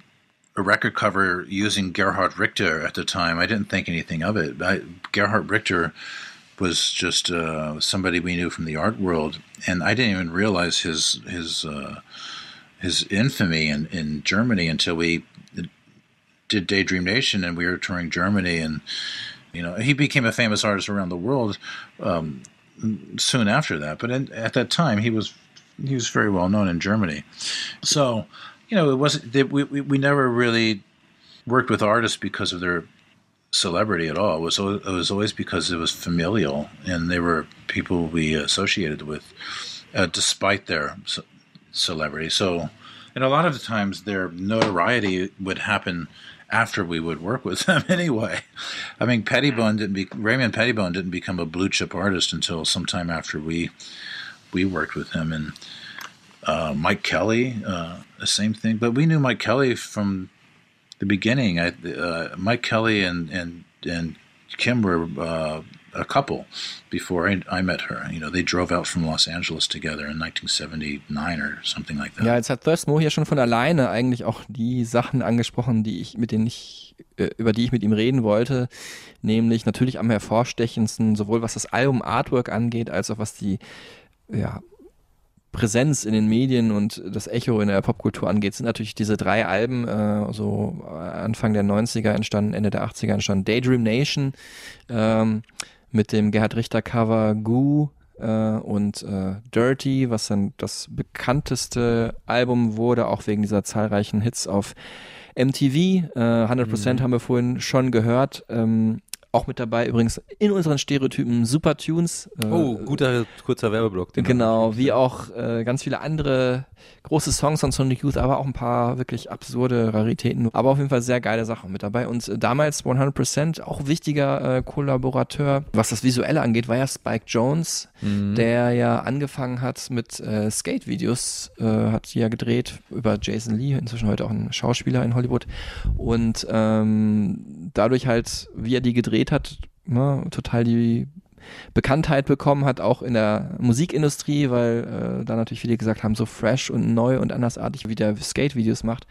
a record cover using Gerhard Richter at the time, I didn't think anything of it. I, Gerhard Richter was just uh, somebody we knew from the art world, and I didn't even realize his his uh, his infamy in, in Germany until we did Daydream Nation, and we were touring Germany, and You know, he became a famous artist around the world um, soon after that. But in, at that time, he was he was very well known in Germany. So, you know, it wasn't we, we we never really worked with artists because of their celebrity at all. It was it was always because it was familial, and they were people we associated with, uh, despite their ce- celebrity. So, and a lot of the times, their notoriety would happen after we would work with them anyway. I mean, Pettibone didn't be Raymond Pettibone didn't become a blue chip artist until sometime after we we worked with him, and uh, Mike Kelly, uh, the same thing. But we knew Mike Kelly from the beginning. I, uh, Mike Kelly and and and Kim were uh, a couple before I, I met her. You know, they drove out from Los Angeles together in 1979 or something like that. Ja, jetzt hat Thirst Mo hier schon von alleine eigentlich auch die Sachen angesprochen, die ich mit denen ich, äh, über die ich mit ihm reden wollte. Nämlich natürlich am hervorstechendsten, sowohl was das Album Artwork angeht, als auch was die, ja, Präsenz in den Medien und das Echo in der Popkultur angeht, sind natürlich diese drei Alben, äh, so Anfang der 90er entstanden, Ende der 80er entstanden. Daydream Nation ähm, mit dem Gerhard Richter Cover Goo äh, und äh, Dirty, was dann das bekannteste Album wurde, auch wegen dieser zahlreichen Hits auf MTV. Äh, 100% haben wir vorhin schon gehört. Ähm, auch mit dabei übrigens in unseren Stereotypen Super Tunes. Äh, Oh, guter kurzer Werbeblock. den Genau, wie auch äh, ganz viele andere große Songs von Sonic Youth, aber auch ein paar wirklich absurde Raritäten. Aber auf jeden Fall sehr geile Sachen mit dabei. Und äh, damals 100% auch wichtiger äh, Kollaborateur, was das Visuelle angeht, war ja Spike Jones, der ja angefangen hat mit äh, Skate-Videos, äh, hat ja gedreht über Jason Lee, inzwischen heute auch ein Schauspieler in Hollywood. Und ähm, dadurch halt, wie er die gedreht hat, ne, total die Bekanntheit bekommen hat, auch in der Musikindustrie, weil äh, da natürlich viele gesagt haben, so fresh und neu und andersartig, wie der Skate-Videos macht.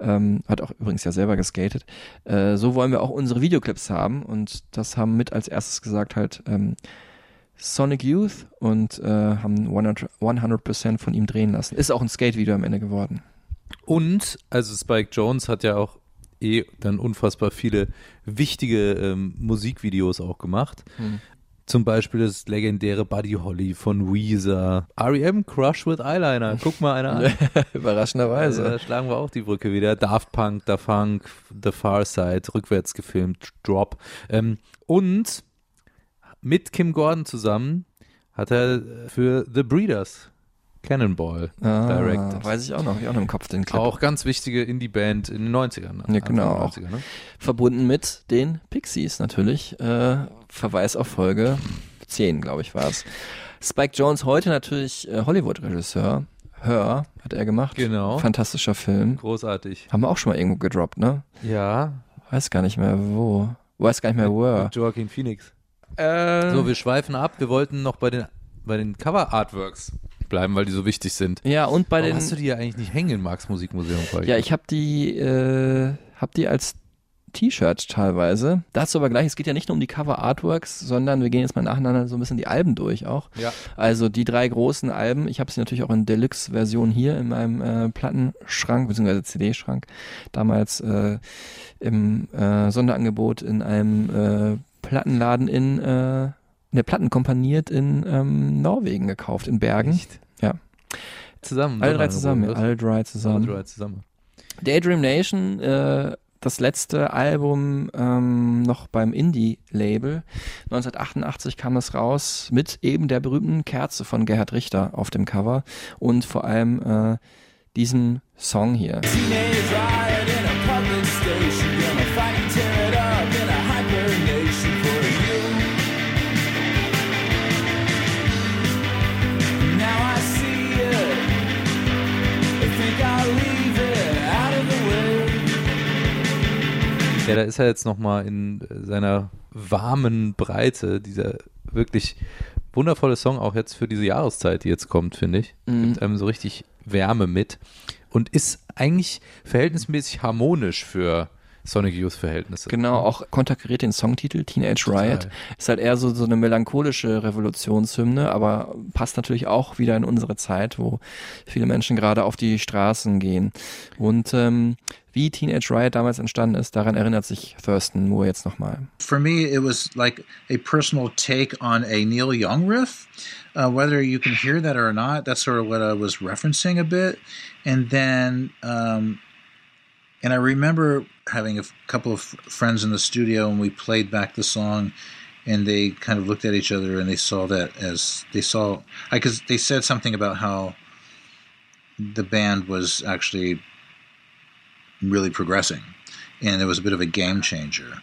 Ähm, hat auch übrigens ja selber geskatet. Äh, so wollen wir auch unsere Videoclips haben und das haben mit als erstes gesagt halt ähm, Sonic Youth und äh, haben 100%, 100% von ihm drehen lassen. Ist auch ein Skate-Video am Ende geworden. Und, also Spike Jones hat ja auch eh dann unfassbar viele wichtige ähm, Musikvideos auch gemacht. Zum Beispiel das legendäre Buddy Holly von Weezer. R.E.M. Crush with Eyeliner. Guck mal einer an. Überraschenderweise. Da schlagen wir auch die Brücke wieder. Daft Punk, Da Funk, The Far Side, rückwärts gefilmt, Drop. Ähm, und mit Kim Gordon zusammen hat er für The Breeders Cannonball Ah, directed. weiß ich auch noch, ich auch noch im Kopf den Clip. Auch ganz wichtige Indie-Band in den 90ern. Ja, genau. Anfang der 90er, ne? verbunden mit den Pixies natürlich. Äh, Verweis auf Folge 10, glaube ich, war es. Spike Jones, heute natürlich äh, Hollywood-Regisseur. Hör hat er gemacht. Genau. Fantastischer Film. Großartig. Haben wir auch schon mal irgendwo gedroppt, ne? Ja. Weiß gar nicht mehr wo. Weiß gar nicht mehr wo. Joaquin Phoenix. Äh, So, wir schweifen ab. Wir wollten noch bei den, bei den Cover-Artworks bleiben, weil die so wichtig sind. ja, und bei Warum den. hast du die ja eigentlich nicht hängen im Marx Musikmuseum? Ja, ich habe die, äh, hab die als T-Shirt teilweise. Dazu aber gleich, es geht ja nicht nur um die Cover-Artworks, sondern wir gehen jetzt mal nacheinander so ein bisschen die Alben durch auch. Ja. Also die drei großen Alben, ich habe sie natürlich auch in Deluxe-Version hier in meinem äh, Plattenschrank, beziehungsweise CD-Schrank, damals äh, im äh, Sonderangebot in einem äh, Plattenladen in, äh, in der Plattenkompaniert in ähm, Norwegen gekauft, in Bergen. Echt? Ja. Zusammen. Alle drei zusammen, alle drei zusammen. Alle drei zusammen. Daydream Nation, äh, das letzte Album ähm, noch beim Indie-Label. 1988 kam das raus mit eben der berühmten Kerze von Gerhard Richter auf dem Cover und vor allem äh, diesem Song hier. Ja, da ist er jetzt nochmal in äh, seiner warmen Breite, dieser wirklich wundervolle Song, auch jetzt für diese Jahreszeit, die jetzt kommt, finde ich. Mhm. Gibt einem so richtig Wärme mit und ist eigentlich verhältnismäßig harmonisch für Sonic Youth Verhältnisse. Genau, auch konterkariert den Songtitel Teenage Riot. Ist halt eher so, so eine melancholische Revolutionshymne, aber passt natürlich auch wieder in unsere Zeit, wo viele Menschen gerade auf die Straßen gehen. Und ähm, wie Teenage Riot damals entstanden ist, daran erinnert sich Thurston Moore jetzt nochmal. For me, it was like a personal take on a Neil Young riff. Uh, whether you can hear that or not, that's sort of what I was referencing a bit. And then, um, and I remember having a couple of friends in the studio, and we played back the song, and they kind of looked at each other and they saw that as they saw, because they said something about how the band was actually really progressing, and it was a bit of a game changer.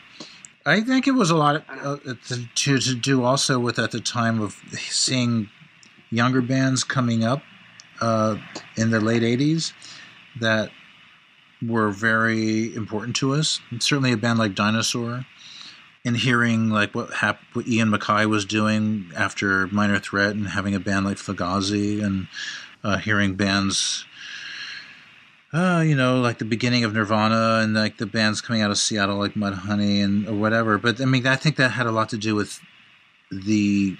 I think it was a lot uh, to, to to do also with at the time of seeing younger bands coming up uh, in the late '80s that were very important to us. And certainly, a band like Dinosaur, and hearing like what hap- what Ian Mackay was doing after Minor Threat, and having a band like Fugazi, and uh, hearing bands uh, you know, like the beginning of Nirvana and like the bands coming out of Seattle, like Mudhoney and or whatever. But I mean, I think that had a lot to do with the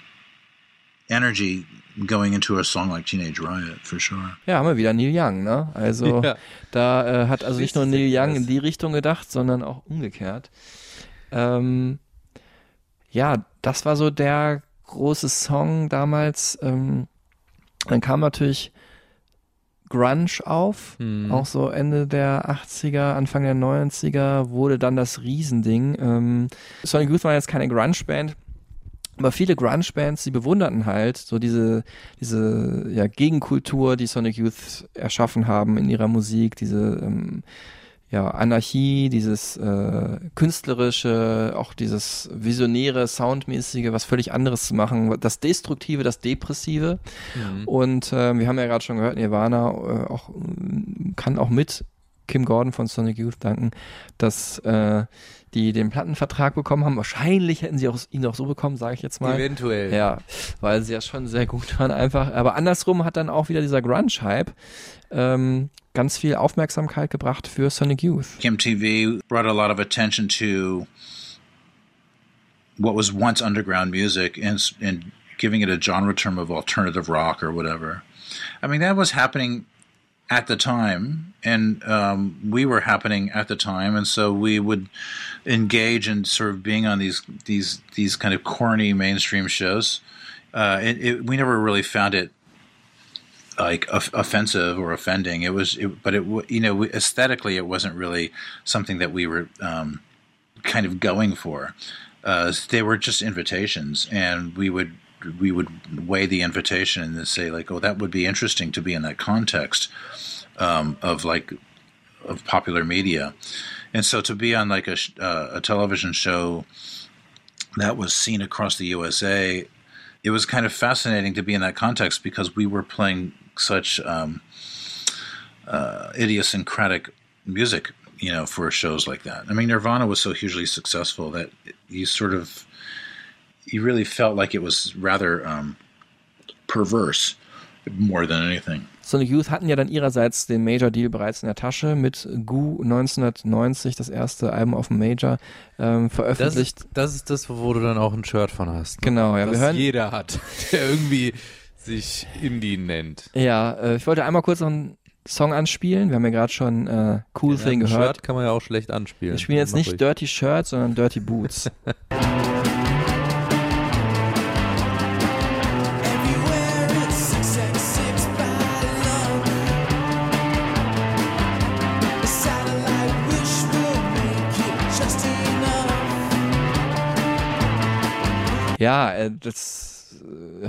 energy going into a song like Teenage Riot, for sure. Ja, haben wir wieder Neil Young, ne? Also Ja. da äh, hat also nicht nur Neil Young in die Richtung gedacht, sondern auch umgekehrt. Ähm, ja, das war so der große Song damals. Ähm, dann kam natürlich Grunge auf, Mhm. auch so Ende der 80er, Anfang der 90er wurde dann das Riesending. Ähm, Sonic Youth war jetzt keine Grunge-Band, aber viele Grunge-Bands, die bewunderten halt so diese, diese ja, Gegenkultur, die Sonic Youth erschaffen haben in ihrer Musik, diese ähm, ja, Anarchie, dieses äh, künstlerische, auch dieses visionäre, soundmäßige, was völlig anderes zu machen, das Destruktive, das Depressive. Und äh, wir haben ja gerade schon gehört, Nirvana äh, auch, kann auch mit Kim Gordon von Sonic Youth danken, dass äh, die den Plattenvertrag bekommen haben. Wahrscheinlich hätten sie auch, ihn auch so bekommen, sage ich jetzt mal. Eventuell. Ja, weil sie ja schon sehr gut waren einfach. Aber andersrum hat dann auch wieder dieser Grunge-Hype ähm, ganz viel Aufmerksamkeit gebracht für Sonic Youth. MTV brought a lot of attention to what was once underground music and, and giving it a genre term of alternative rock or whatever. I mean, that was happening at the time, and um, we were happening at the time, and so we would engage in sort of being on these these these kind of corny mainstream shows. Uh, it, it, we never really found it like off- offensive or offending. It was, it, but it you know aesthetically it wasn't really something that we were um, kind of going for. Uh, they were just invitations, and we would we would weigh the invitation and say like, oh, that would be interesting to be in that context um, of like of popular media, and so to be on like a uh, a television show that was seen across the USA it was kind of fascinating to be in that context because we were playing such um, uh, idiosyncratic music, you know, for shows like that. I mean, Nirvana was so hugely successful that you sort of you really felt like it was rather um, perverse more than anything. Sonic Youth hatten ja dann ihrerseits den Major Deal bereits in der Tasche mit Goo 1990, das erste Album auf dem Major, ähm, veröffentlicht. ist, das ist das, wo du dann auch ein Shirt von hast. Ne? Genau, ja, wir hören- jeder hat, der irgendwie sich Indie nennt. Ja, äh, ich wollte einmal kurz noch einen Song anspielen. Wir haben ja gerade schon äh, Cool Thing ein gehört. Shirt kann man ja auch schlecht anspielen. Wir spielen jetzt nicht ruhig. Dirty Shirt, sondern Dirty Boots. Ja, äh, das,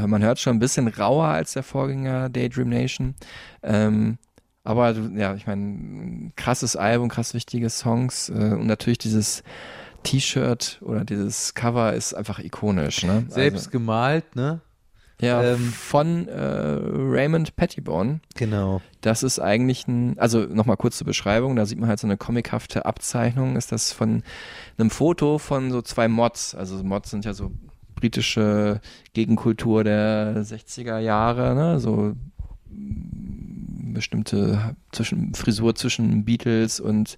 man hört schon ein bisschen rauer als der Vorgänger Daydream Nation. Ähm, aber ja, ich meine, krasses Album, krass wichtige Songs äh, und natürlich dieses T-Shirt oder dieses Cover ist einfach ikonisch. Ne? Selbst gemalt, ne? also, ja, ähm, von äh, Raymond Pettibone. Genau. Das ist eigentlich ein, also nochmal kurz zur Beschreibung, da sieht man halt so eine comichafte Abzeichnung, ist das von einem Foto von so zwei Mods. Also Mods sind ja so britische Gegenkultur der 60er Jahre, ne? so mm, bestimmte zwischen, Frisur zwischen Beatles und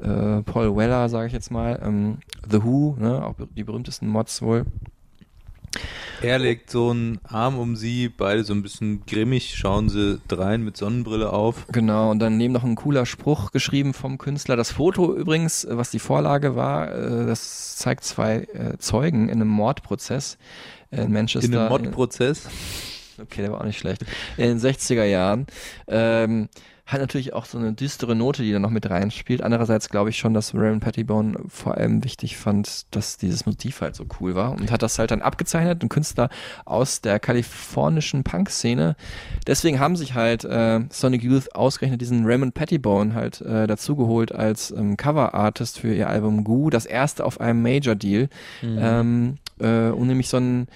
äh, Paul Weller, sage ich jetzt mal, ähm, The Who, ne, auch die berühmtesten Mods wohl. Er legt so einen Arm um sie, beide so ein bisschen grimmig, schauen sie drein mit Sonnenbrille auf. Genau, und dann neben noch ein cooler Spruch geschrieben vom Künstler. Das Foto übrigens, was die Vorlage war, äh, das zeigt zwei äh, Zeugen in einem Mordprozess in Manchester. In einem Mod-Prozess. Okay, der war auch nicht schlecht. In den 60er Jahren. Ähm, hat natürlich auch so eine düstere Note, die da noch mit reinspielt. Andererseits glaube ich schon, dass Raymond Pettibone vor allem wichtig fand, dass dieses Motiv halt so cool war und hat das halt dann abgezeichnet. Ein Künstler aus der kalifornischen Punk-Szene. Deswegen haben sich halt äh, Sonic Youth ausgerechnet diesen Raymond Pettibone halt äh, dazugeholt als ähm, Cover-Artist für ihr Album Goo, das erste auf einem Major-Deal. Ähm, äh, und nämlich so ein,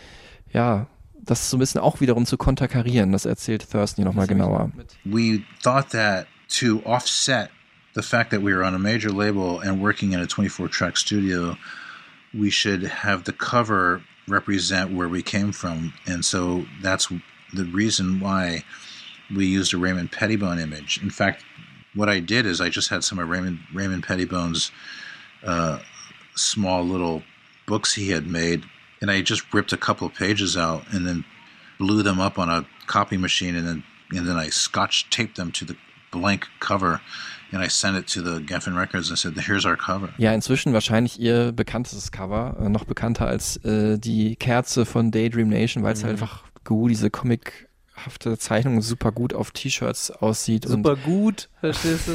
ja, das so ein bisschen auch wiederum zu konterkarieren. Das erzählt Thurston hier nochmal genauer. we thought that to offset the fact that we were on a major label and working in a 24 track studio, we should have the cover represent where we came from. And so that's the reason why we used a Raymond Pettibone image. In fact, what I did is I just had some of Raymond, Raymond Pettibone's uh, small little books he had made, and I just ripped a couple of pages out and then blew them up on a copy machine, and then and then I scotch taped them to the blank cover, and I sent it to the Geffen Records and said, "Here's our cover." Ja, inzwischen wahrscheinlich ihr bekanntestes Cover, äh, noch bekannter als äh, die Kerze von Daydream Nation, weil es mhm. halt einfach gut, diese comichafte Zeichnung super gut auf T-Shirts aussieht. Super gut, verstehst du?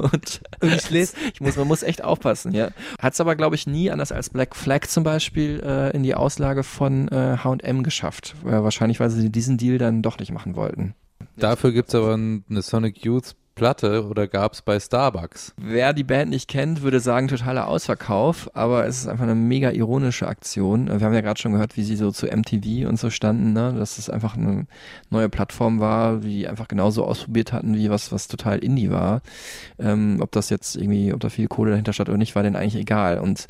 und, und Und ich lese ich muss, man muss echt aufpassen, ja. Hat es aber, glaube ich, nie, anders als Black Flag zum Beispiel, äh, in die Auslage von äh, H&M geschafft. Äh, wahrscheinlich, weil sie diesen Deal dann doch nicht machen wollten. Dafür gibt's aber ein- eine Sonic Youth Platte oder gab's bei Starbucks. Wer die Band nicht kennt, würde sagen, totaler Ausverkauf, aber es ist einfach eine mega ironische Aktion. Wir haben ja gerade schon gehört, wie sie so zu MTV und so standen, ne? dass es einfach eine neue Plattform war, die einfach genauso ausprobiert hatten, wie was, was total Indie war. Ähm, ob das jetzt irgendwie, ob da viel Kohle dahinter stand oder nicht, war denen eigentlich egal. Und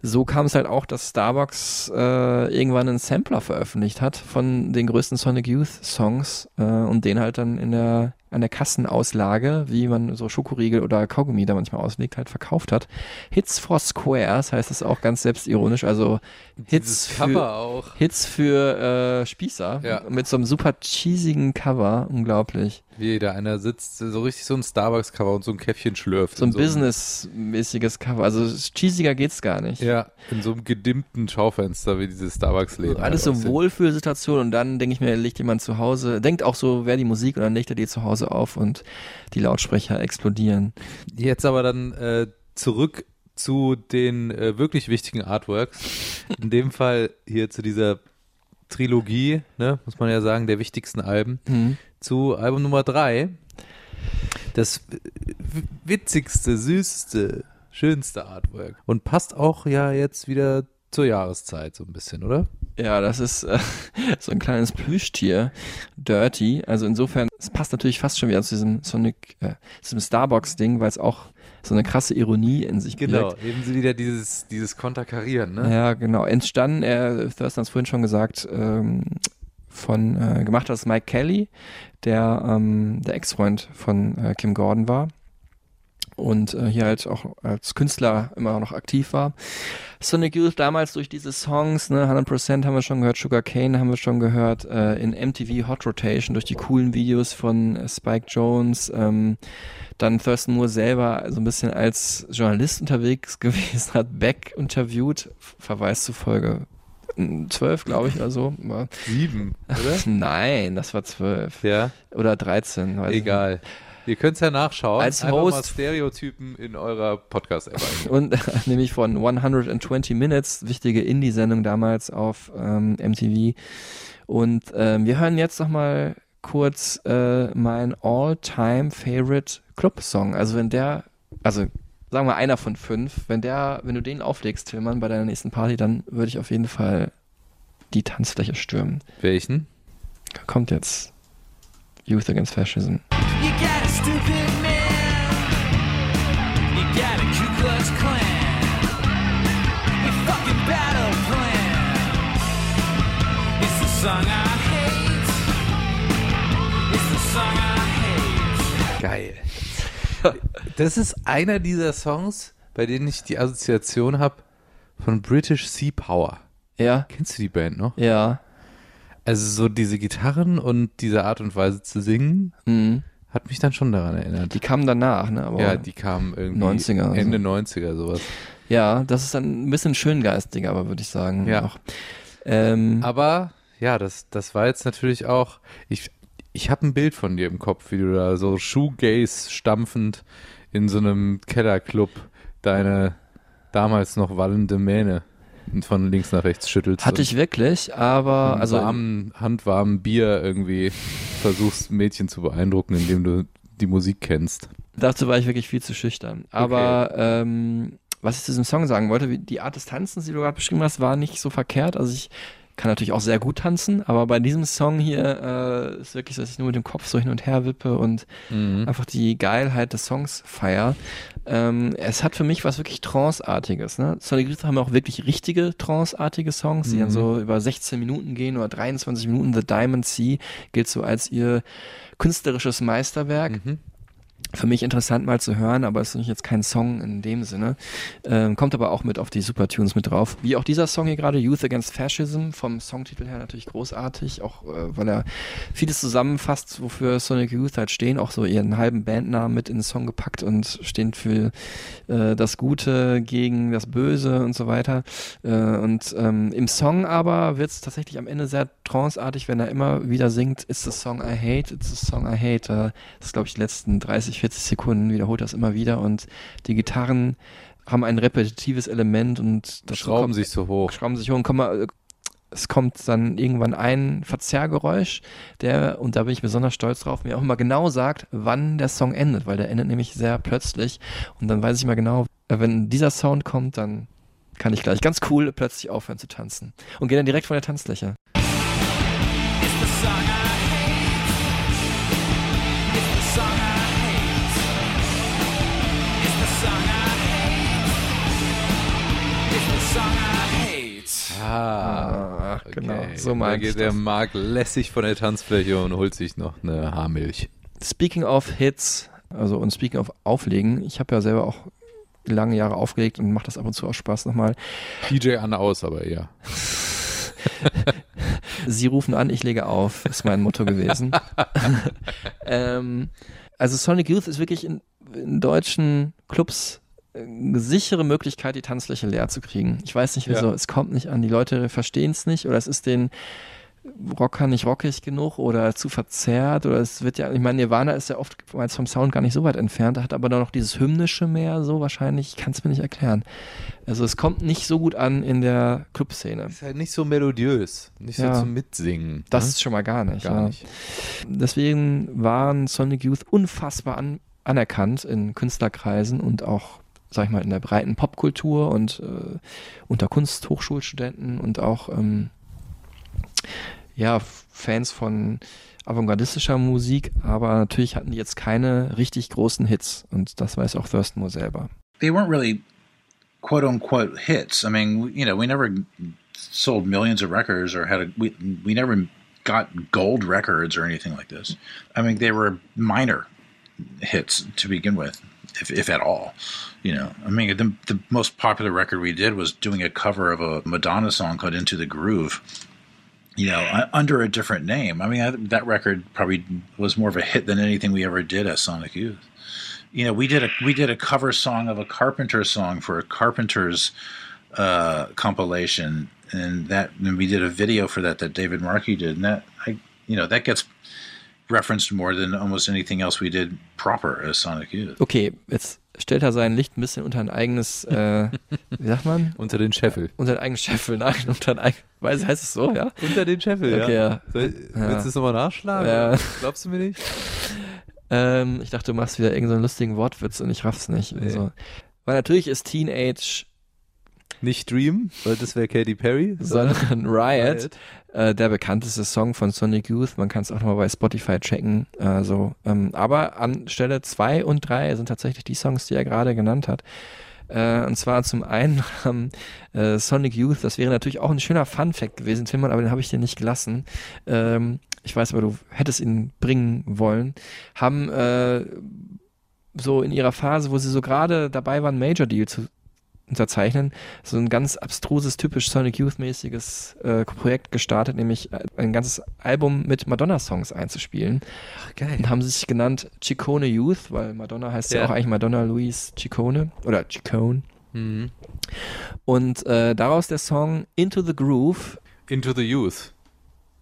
so kam es halt auch, dass Starbucks äh, irgendwann einen Sampler veröffentlicht hat von den größten Sonic Youth Songs äh, und den halt dann in der an der Kassenauslage, wie man so Schokoriegel oder Kaugummi da manchmal auslegt, halt verkauft hat. Hits for Squares heißt das auch ganz selbstironisch, also Hits für. Hits für äh, Spießer Ja. mit so einem super cheesigen Cover, unglaublich. Wie da einer sitzt, so richtig so ein Starbucks-Cover und so ein Käffchen schlürft. So ein in einem- businessmäßiges Cover, also cheesiger geht's gar nicht. Ja, in so einem gedimmten Schaufenster wie diese Starbucks-Läden. Alles halt so. Wohlfühlsituation und dann denke ich mir, legt jemand zu Hause, denkt auch so, wer die Musik und dann legt er die zu Hause auf und die Lautsprecher explodieren. Jetzt aber dann äh, zurück zu den äh, wirklich wichtigen Artworks. In dem Fall hier zu dieser Trilogie, ne, muss man ja sagen, der wichtigsten Alben. Mhm. Zu Album Nummer drei. Das w- witzigste, süßeste, schönste Artwork. Und passt auch ja jetzt wieder zur Jahreszeit so ein bisschen, oder? Ja, das ist äh, so ein kleines Plüschtier, Dirty. Also insofern, es passt natürlich fast schon wieder zu diesem Sonic, äh, zu diesem Starbucks-Ding, weil es auch so eine krasse Ironie in sich Genau, birgt. eben sie wieder dieses, dieses Konterkarieren, ne? Ja, genau. Entstanden, er, Thurston hat es vorhin schon gesagt, ähm, von, äh, gemacht hat das Mike Kelly, der ähm, der Ex-Freund von äh, Kim Gordon war und äh, hier halt auch als Künstler immer noch aktiv war. Sonic Youth damals durch diese Songs, ne, 100% haben wir schon gehört, Sugar Cane haben wir schon gehört, äh, in MTV Hot Rotation durch die coolen Videos von äh, Spike Jones, ähm, dann Thurston Moore selber so ein bisschen als Journalist unterwegs gewesen, hat Beck interviewt, Verweis zu Folge 12, glaube ich, oder so. Sieben, oder? Nein, das war 12 ja, oder 13. weiß ich egal. Ihr könnt es ja nachschauen. Als Einfach mal Host- Stereotypen in eurer Podcast-App. Und nämlich von 120 Minutes, wichtige Indie-Sendung damals auf ähm, MTV. Und ähm, wir hören jetzt noch mal kurz äh, mein All-Time-Favorite Club-Song. Also wenn der, also sagen wir einer von fünf, wenn der, wenn du den auflegst, Tillmann, bei deiner nächsten Party, dann würde ich auf jeden Fall die Tanzfläche stürmen. Welchen? Kommt jetzt Youth Against Fascism. You got a stupid man. You got a Ku Klux Klan. Your fucking battle plan. It's the song I hate. It's the song I hate. Geil. Das ist einer dieser Songs, bei denen ich die Assoziation habe von British Sea Power. Ja, Kennst du die Band noch? ja. Also so diese Gitarren und diese Art und Weise zu singen Mhm. hat mich dann schon daran erinnert. Die kamen danach, ne? Aber ja, die kamen irgendwie 90er, Ende so. 90er sowas. ja, das ist dann ein bisschen schöngeistiger, aber würde ich sagen. Ja. Ähm, Aber ja, das, das war jetzt natürlich auch, ich, ich habe ein Bild von dir im Kopf, wie du da so Shoegaze stampfend in so einem Kellerclub deine damals noch wallende Mähne von links nach rechts schüttelst. hatte ich wirklich, aber also warmen, handwarmen Bier irgendwie versuchst Mädchen zu beeindrucken, indem du die Musik kennst. dazu war ich wirklich viel zu schüchtern. Aber ähm, was ich zu diesem Song sagen wollte, wie, die Art des Tanzens, die du gerade beschrieben hast, war nicht so verkehrt. Also ich kann natürlich auch sehr gut tanzen, aber bei diesem Song hier äh, ist wirklich so, dass ich nur mit dem Kopf so hin und her wippe und einfach die Geilheit des Songs feier. Ähm, es hat für mich was wirklich Trance-artiges. Ne? Sonic Youth haben auch wirklich richtige Trance-artige Songs, die dann so über 16 Minuten gehen oder 23 Minuten. The Diamond Sea gilt so als ihr künstlerisches Meisterwerk für mich interessant mal zu hören, aber es ist jetzt kein Song in dem Sinne. Ähm, kommt aber auch mit auf die Supertunes mit drauf. Wie auch dieser Song hier gerade, Youth Against Fascism, vom Songtitel her natürlich großartig, auch äh, weil er vieles zusammenfasst, wofür Sonic Youth halt stehen, auch so ihren halben Bandnamen mit in den Song gepackt und stehen für äh, das Gute gegen das Böse und so weiter. Äh, und ähm, im Song aber wird es tatsächlich am Ende sehr tranceartig, wenn er immer wieder singt, It's the song I hate, it's the song I hate. Äh, das ist, glaube ich, die letzten 30, 40 Sekunden wiederholt das immer wieder und die Gitarren haben ein repetitives Element und das Schrauben sich so hoch. schrauben sich hoch und kommen mal, äh, es kommt dann irgendwann ein Verzerrgeräusch, der, und da bin ich besonders stolz drauf, mir auch immer genau sagt, wann der Song endet, weil der endet nämlich sehr plötzlich und dann weiß ich mal genau, äh, wenn dieser Sound kommt, dann kann ich gleich ganz cool plötzlich aufhören zu tanzen und gehe dann direkt von der Tanzfläche. Ah, Ach, genau, okay. so da meinte ich geht der. Marc lässig von der Tanzfläche und holt sich noch eine Haarmilch. Speaking of Hits, also und speaking of Auflegen, ich habe ja selber auch lange Jahre aufgelegt und macht das ab und zu auch Spaß nochmal. DJ an aus, aber ja. Sie rufen an, ich lege auf, ist mein Motto gewesen. ähm, also Sonic Youth ist wirklich in, in deutschen Clubs sichere Möglichkeit, die Tanzfläche leer zu kriegen. Ich weiß nicht wieso, Ja. es kommt nicht an, die Leute verstehen es nicht oder es ist den Rocker nicht rockig genug oder zu verzerrt oder es wird ja, ich meine, Nirvana ist ja oftmals vom Sound gar nicht so weit entfernt, hat aber dann noch dieses hymnische mehr, so wahrscheinlich, ich kann es mir nicht erklären. Also es kommt nicht so gut an in der Clubszene. Ist halt nicht so melodiös, nicht Ja. so zum Mitsingen. Das ne? ist schon mal gar nicht. gar ja. nicht. Deswegen waren Sonic Youth unfassbar an, anerkannt in Künstlerkreisen und auch, sag ich mal, in der breiten Popkultur und äh, unter Kunsthochschulstudenten und auch ähm, ja, Fans von avantgardistischer Musik, aber natürlich hatten die jetzt keine richtig großen Hits und das weiß auch Thurston Moore selber. they weren't really quote unquote hits. I mean, you know, we never sold millions of records or had a we we never got gold records or anything like this. I mean, they were minor hits to begin with, if if at all. You know, I mean, the the most popular record we did was doing a cover of a Madonna song called "Into the Groove." You know, under a different name. I mean, I, that record probably was more of a hit than anything we ever did as Sonic Youth you know, we did a we did a cover song of a Carpenter song for a Carpenter's uh, compilation, and that and we did a video for that that David Markey did, and that I you know that gets referenced more than almost anything else we did proper as Sonic Youth. Okay, jetzt stellt er sein Licht ein bisschen unter ein eigenes, äh, wie sagt man? Unter den Scheffel. Unter ein eigenes Scheffel, nein, unter ein eigenes, weiß, heißt es so, ja? Unter den Scheffel, Okay, ja. Soll, Ja. Willst du es nochmal nachschlagen? Ja. Glaubst du mir nicht? Ähm, ich dachte, du machst wieder irgendeinen so lustigen Wortwitz und ich raff's nicht. Nee. Also, weil natürlich ist Teenage, Nicht Dream, weil das wäre Katy Perry. sondern Riot, Riot. Äh, der bekannteste Song von Sonic Youth. Man kann es auch nochmal bei Spotify checken. Also, ähm, aber an Stelle zwei und drei sind tatsächlich die Songs, die er gerade genannt hat. Äh, und zwar zum einen ähm, äh, Sonic Youth, das wäre natürlich auch ein schöner Fun-Fact gewesen, Tillmann, aber den habe ich dir nicht gelassen. Ähm, ich weiß aber, du hättest ihn bringen wollen. Haben äh, so in ihrer Phase, wo sie so gerade dabei waren, Major Deal zu unterzeichnen, so ein ganz abstruses, typisch Sonic Youth-mäßiges äh, Projekt gestartet, nämlich äh, ein ganzes Album mit Madonna-Songs einzuspielen. Ach, geil. Und haben sich genannt Ciccone Youth, weil Madonna heißt ja, Ja. auch eigentlich Madonna Louise Ciccone oder Ciccone. Mhm. Und äh, daraus der Song Into the Groove. Into the Youth.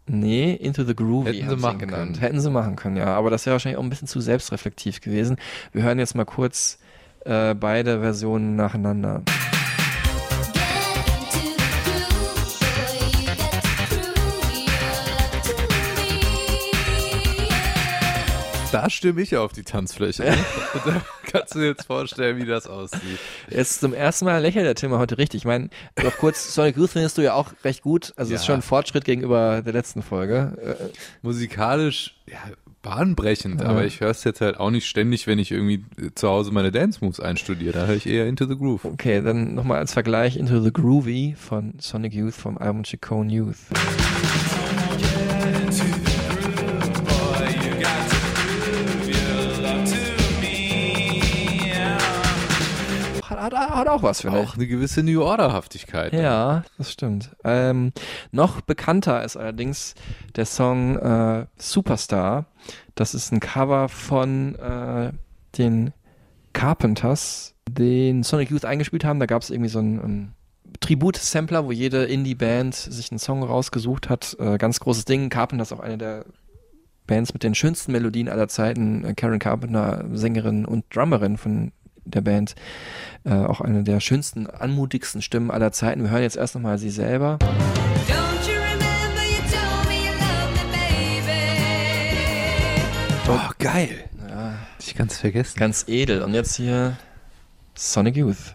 Nee, Into the Groovy Hätten sie machen genannt. können. Hätten sie machen können, ja. Aber das wäre wahrscheinlich auch ein bisschen zu selbstreflektiv gewesen. Wir hören jetzt mal kurz äh, beide Versionen nacheinander. Da stimme ich auf die Tanzfläche. ne? da kannst du dir jetzt vorstellen, wie das aussieht. Jetzt zum ersten Mal lächelt der Tim mal heute richtig. Ich meine, noch kurz, Sonic Youth findest du ja auch recht gut. Also ist Ja. schon ein Fortschritt gegenüber der letzten Folge. Äh, Musikalisch, ja, bahnbrechend, Ja. aber ich höre es jetzt halt auch nicht ständig, wenn ich irgendwie äh, zu Hause meine Dance Moves einstudiere. Da höre ich eher Into the Groove. Okay, dann nochmal als Vergleich Into the Groovy von Sonic Youth vom Album Chicone Youth. Hat, hat, auch was, finde ich. Auch eine gewisse New Order-Haftigkeit. Ja, das stimmt. Ähm, noch bekannter ist allerdings der Song äh, Superstar. Das ist ein Cover von äh, den Carpenters, den Sonic Youth eingespielt haben. Da gab es irgendwie so einen ähm, Tribut-Sampler, wo jede Indie-Band sich einen Song rausgesucht hat. Äh, ganz großes Ding. Carpenters auch eine der Bands mit den schönsten Melodien aller Zeiten. Äh, Karen Carpenter, Sängerin und Drummerin von der Band. Äh, auch eine der schönsten, anmutigsten Stimmen aller Zeiten. Wir hören jetzt erst nochmal sie selber. Oh, geil. Ja, Ich ganz vergessen. ganz edel. Und jetzt hier Sonic Youth.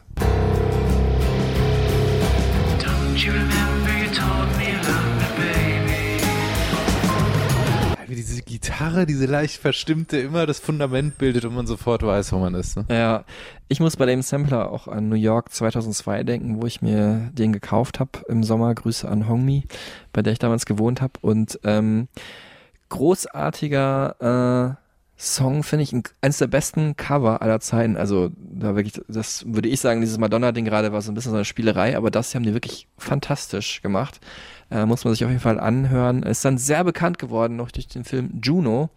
Gitarre, diese leicht verstimmte, immer das Fundament bildet und man sofort weiß, wo man ist. Ne? Ja, ich muss bei dem Sampler auch an New York 2002 denken, wo ich mir den gekauft habe im Sommer. Grüße an Hongmi, bei der ich damals gewohnt habe. Und ähm, großartiger äh, Song, finde ich, ein- eines der besten Cover aller Zeiten. Also da wirklich, das würde ich sagen, dieses Madonna-Ding gerade war so ein bisschen so eine Spielerei, aber das haben die wirklich fantastisch gemacht. Äh, muss man sich auf jeden Fall anhören. Ist dann sehr bekannt geworden, noch durch den Film Juno,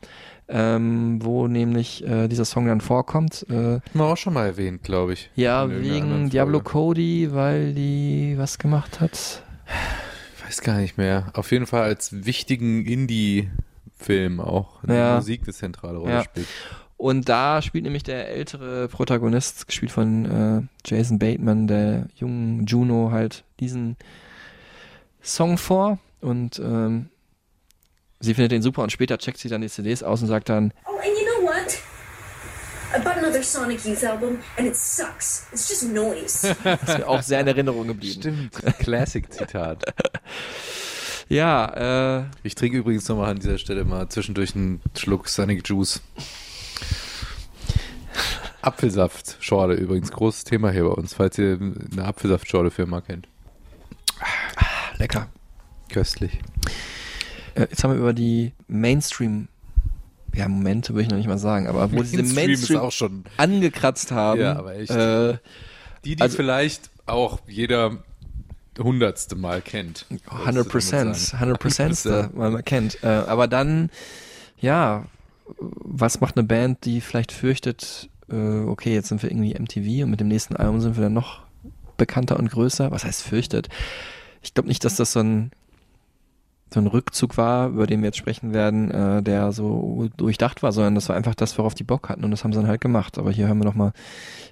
ähm, wo nämlich äh, dieser Song dann vorkommt. Äh, Haben wir auch schon mal erwähnt, glaube ich. ja, wegen Diablo. Cody, weil die was gemacht hat. Ich weiß gar nicht mehr. Auf jeden Fall als wichtigen Indie-Film auch. in Ja. Musik eine zentrale Rolle Ja. spielt. Und da spielt nämlich der ältere Protagonist, gespielt von äh, Jason Bateman, der jungen Juno, halt diesen Song vor. Und ähm, sie findet den super und später checkt sie dann die CDs aus und sagt dann, Oh, and you know what? I bought another Sonic Youth album, and it sucks. It's just noise. das ist mir auch sehr in Erinnerung geblieben. Stimmt. Classic-Zitat. Ja, äh, Ich trinke übrigens nochmal an dieser Stelle mal zwischendurch einen Schluck Sonic Juice. Apfelsaftschorle übrigens, großes Thema hier bei uns, falls ihr eine Apfelsaftschorle-Firma kennt. Lecker. Köstlich. Äh, jetzt haben wir über die Mainstream, ja, Momente würde ich noch nicht mal sagen, aber wo diese Mainstream auch schon angekratzt haben. Ja, aber echt. Äh, die, die Also- vielleicht auch jeder hundertste Mal kennt. 100 Prozent, 100 100%. Prozent, weil man kennt. Äh, aber dann, ja, was macht eine Band, die vielleicht fürchtet, äh, okay, jetzt sind wir irgendwie MTV und mit dem nächsten Album sind wir dann noch bekannter und größer? Was heißt fürchtet? Ich glaube nicht, dass das so ein so ein Rückzug war, über den wir jetzt sprechen werden, äh, der so durchdacht war, sondern das war einfach das, worauf die Bock hatten und das haben sie dann halt gemacht. Aber hier hören wir noch mal,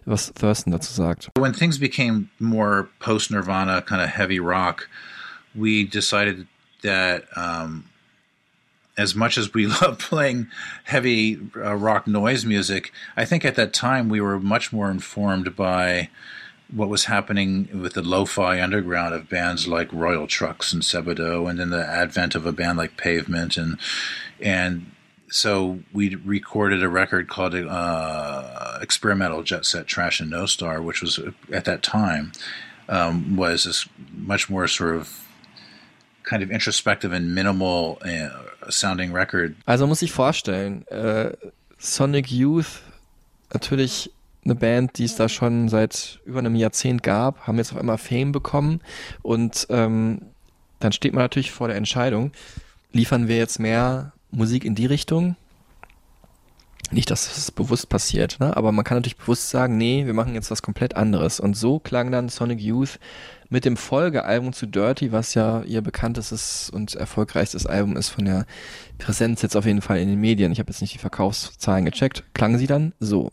was Thurston dazu sagt. When things became more post Nirvana, kind of heavy rock, we decided that um, as much as we love playing heavy uh, rock noise music, I think at that time we were much more informed by what was happening with the lo-fi underground of bands like Royal Trucks and Sebado, and then the advent of a band like Pavement, and and so we recorded a record called uh, Experimental Jet Set Trash and No Star, which was at that time um, was this much more sort of kind of introspective and minimal uh, sounding record. Also muss sich vorstellen, äh, Sonic Youth natürlich eine Band, die es da schon seit über einem Jahrzehnt gab, haben jetzt auf einmal Fame bekommen und ähm, dann steht man natürlich vor der Entscheidung, liefern wir jetzt mehr Musik in die Richtung? Nicht, dass es bewusst passiert, ne? aber man kann natürlich bewusst sagen, nee, wir machen jetzt was komplett anderes. Und so klang dann Sonic Youth mit dem Folgealbum zu Dirty, was ja ihr bekanntestes und erfolgreichstes Album ist von der Präsenz jetzt auf jeden Fall in den Medien. Ich habe jetzt nicht die Verkaufszahlen gecheckt. Klang sie dann so.